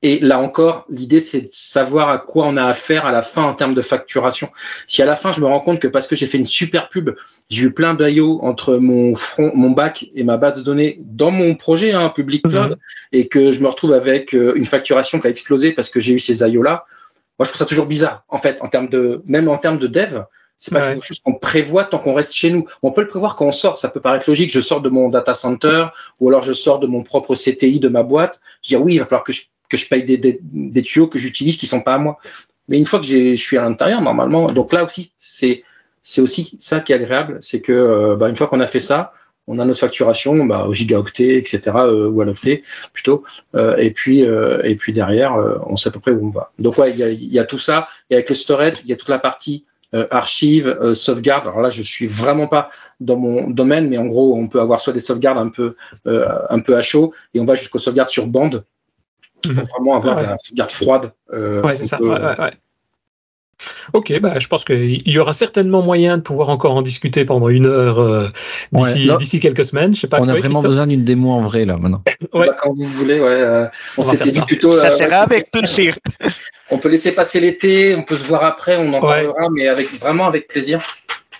Et là encore, l'idée, c'est de savoir à quoi on a affaire à la fin en termes de facturation. Si à la fin, je me rends compte que parce que j'ai fait une super pub, j'ai eu plein d'IO entre mon front, mon bac et ma base de données dans mon projet hein, public mhm. cloud, et que je me retrouve avec euh, une facturation qui a explosé parce que j'ai eu ces IO là, moi, je trouve ça toujours bizarre, en fait, en termes de, même en termes de dev. C'est pas quelque chose qu'on prévoit tant qu'on reste chez nous. On peut le prévoir quand on sort. Ça peut paraître logique. Je sors de mon data center ou alors je sors de mon propre CTI de ma boîte. Je dis oui, il va falloir que je que je paye des, tuyaux que j'utilise qui sont pas à moi. Mais une fois que je suis à l'intérieur, normalement, donc là aussi, c'est c'est aussi ça qui est agréable, c'est que euh, bah, une fois qu'on a fait ça, on a notre facturation bah, au gigaoctet, etc., euh, ou à l'octet plutôt, euh, et puis euh, et puis derrière, euh, on sait à peu près où on va. Donc ouais, il y a, tout ça, et avec le storage, il y a toute la partie archive, sauvegarde. Alors là, je suis vraiment pas dans mon domaine, mais en gros, on peut avoir soit des sauvegardes un peu un peu à chaud, et on va jusqu'aux sauvegardes sur bande pour mhm. vraiment avoir ouais. de garde froide. Euh, ouais, c'est ça. Ouais, ouais, Ok, bah, je pense qu'il y aura certainement moyen de pouvoir encore en discuter pendant une heure euh, d'ici ouais, quelques semaines. Je sais pas on a vraiment besoin d'une démo en vrai là maintenant. ouais. Bah, quand vous voulez, ouais. Euh, on, on s'était dit plutôt. Ça euh, sera avec plaisir. on peut laisser passer l'été, on peut se voir après, on en parlera, mais avec vraiment avec plaisir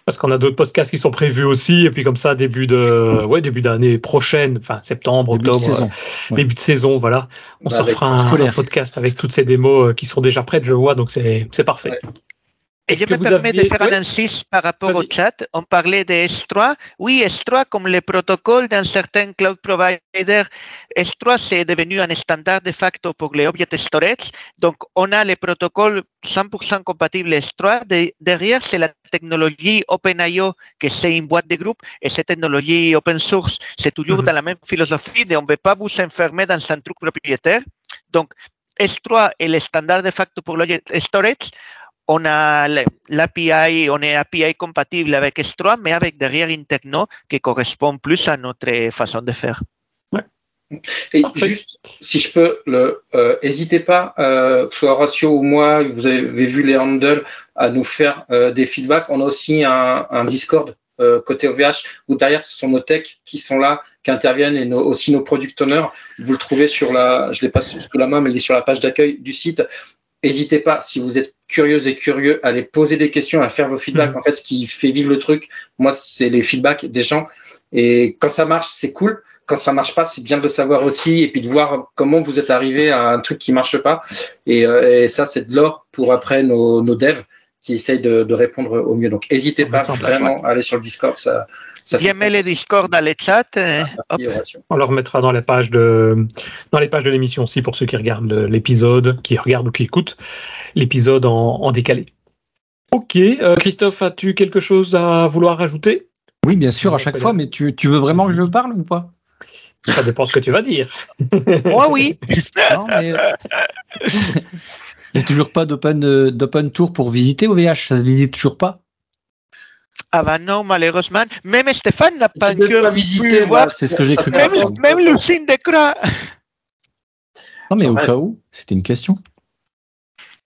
parce qu'on a d'autres podcasts qui sont prévus aussi, et puis comme ça, début de, ouais, début d'année prochaine, enfin septembre, début octobre, de saison, ouais. début de saison, voilà, on bah, se fera un, un, podcast avec toutes ces démos euh, qui sont déjà prêtes, je vois, donc c'est parfait. Ouais. Et je me permets aviez... de faire un insiste par rapport au chat. On parlait de S3. Oui, S3, comme les protocoles d'un certain cloud provider, S3 c'est devenu un standard de facto pour les object storage. Donc, on a les protocoles 100% compatibles S3. De, derrière, c'est la technologie OpenIO, que c'est une boîte de groupe. Et cette technologie open source, c'est toujours mm -hmm. dans la même philosophie on ne veut pas vous enfermer dans un truc propriétaire. Donc, S3 est le standard de facto pour le storage on a l'API, on est API compatible avec S3, mais avec derrière une techno qui correspond plus à notre façon de faire. Ouais. Et juste, si je peux, n'hésitez euh, pas, euh, soit Horacio ou moi, vous avez vu les handles, à nous faire euh, des feedbacks. On a aussi un, un Discord euh, côté OVH, où derrière, ce sont nos techs qui sont là, qui interviennent, et nos, aussi nos product owners. Vous le trouvez sur la, je l'ai pas sous la main, mais il est sur la page d'accueil du site. N'hésitez pas, si vous êtes curieux et curieux, à aller poser des questions, à faire vos feedbacks. Mmh. En fait, ce qui fait vivre le truc, moi, c'est les feedbacks des gens. Et quand ça marche, c'est cool. Quand ça marche pas, c'est bien de le savoir aussi et puis de voir comment vous êtes arrivé à un truc qui marche pas. Et, euh, et ça, c'est de l'or pour après nos, nos devs qui essayent de, de, répondre au mieux. Donc, n'hésitez pas vraiment à aller sur le Discord. Ça, Bien met les Discord dans les chats. Euh, On le remettra dans les pages de dans les pages de l'émission aussi pour ceux qui regardent l'épisode, qui regardent ou qui écoutent l'épisode en, en, décalé. Ok, euh, Christophe, as-tu quelque chose à vouloir rajouter Oui, bien sûr, à chaque fois, mais tu, tu veux vraiment que je parle ou pas? Ça dépend ce que tu vas dire. [LAUGHS] Moi, oui. [LAUGHS] non, mais... Euh, [LAUGHS] il n'y a toujours pas d'open tour pour visiter OVH, ça se visite toujours pas ah bah non, malheureusement. Même Stéphane n'a pas encore visité. Voir. C'est ce que j'ai cru. Même, même Lucine de Croix. Non, mais au cas où, c'était une question.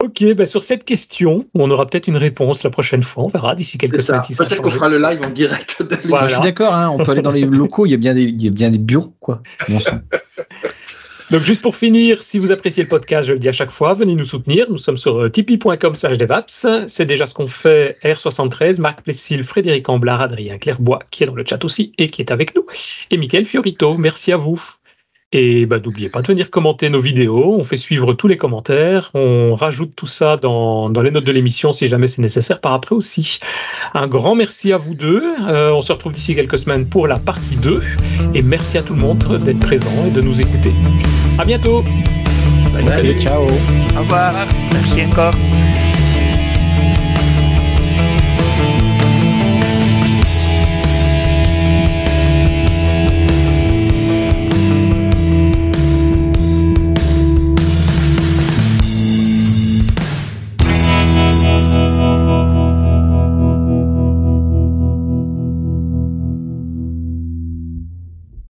Ok, bah sur cette question, on aura peut-être une réponse la prochaine fois. On verra d'ici quelques semaines. Si peut-être qu'on fera le live en direct. De voilà. Je suis d'accord, hein, on peut aller dans les [LAUGHS] locaux, il y a bien des, il y a bien des bureaux, quoi. Bon Donc juste pour finir, si vous appréciez le podcast, je le dis à chaque fois, venez nous soutenir. Nous sommes sur tipeee.com slash devaps. C'est déjà ce qu'on fait R73, Marc Plessil, Frédéric Amblard, Adrien Clairbois, qui est dans le chat aussi et qui est avec nous, et Mickaël Fiorito. Merci à vous. Et bah, n'oubliez pas de venir commenter nos vidéos. On fait suivre tous les commentaires. On rajoute tout ça dans, les notes de l'émission si jamais c'est nécessaire par après aussi. Un grand merci à vous deux. Euh, on se retrouve d'ici quelques semaines pour la partie 2. Et merci à tout le monde d'être présent et de nous écouter. À bientôt. Salut, ciao. Au revoir. Merci encore.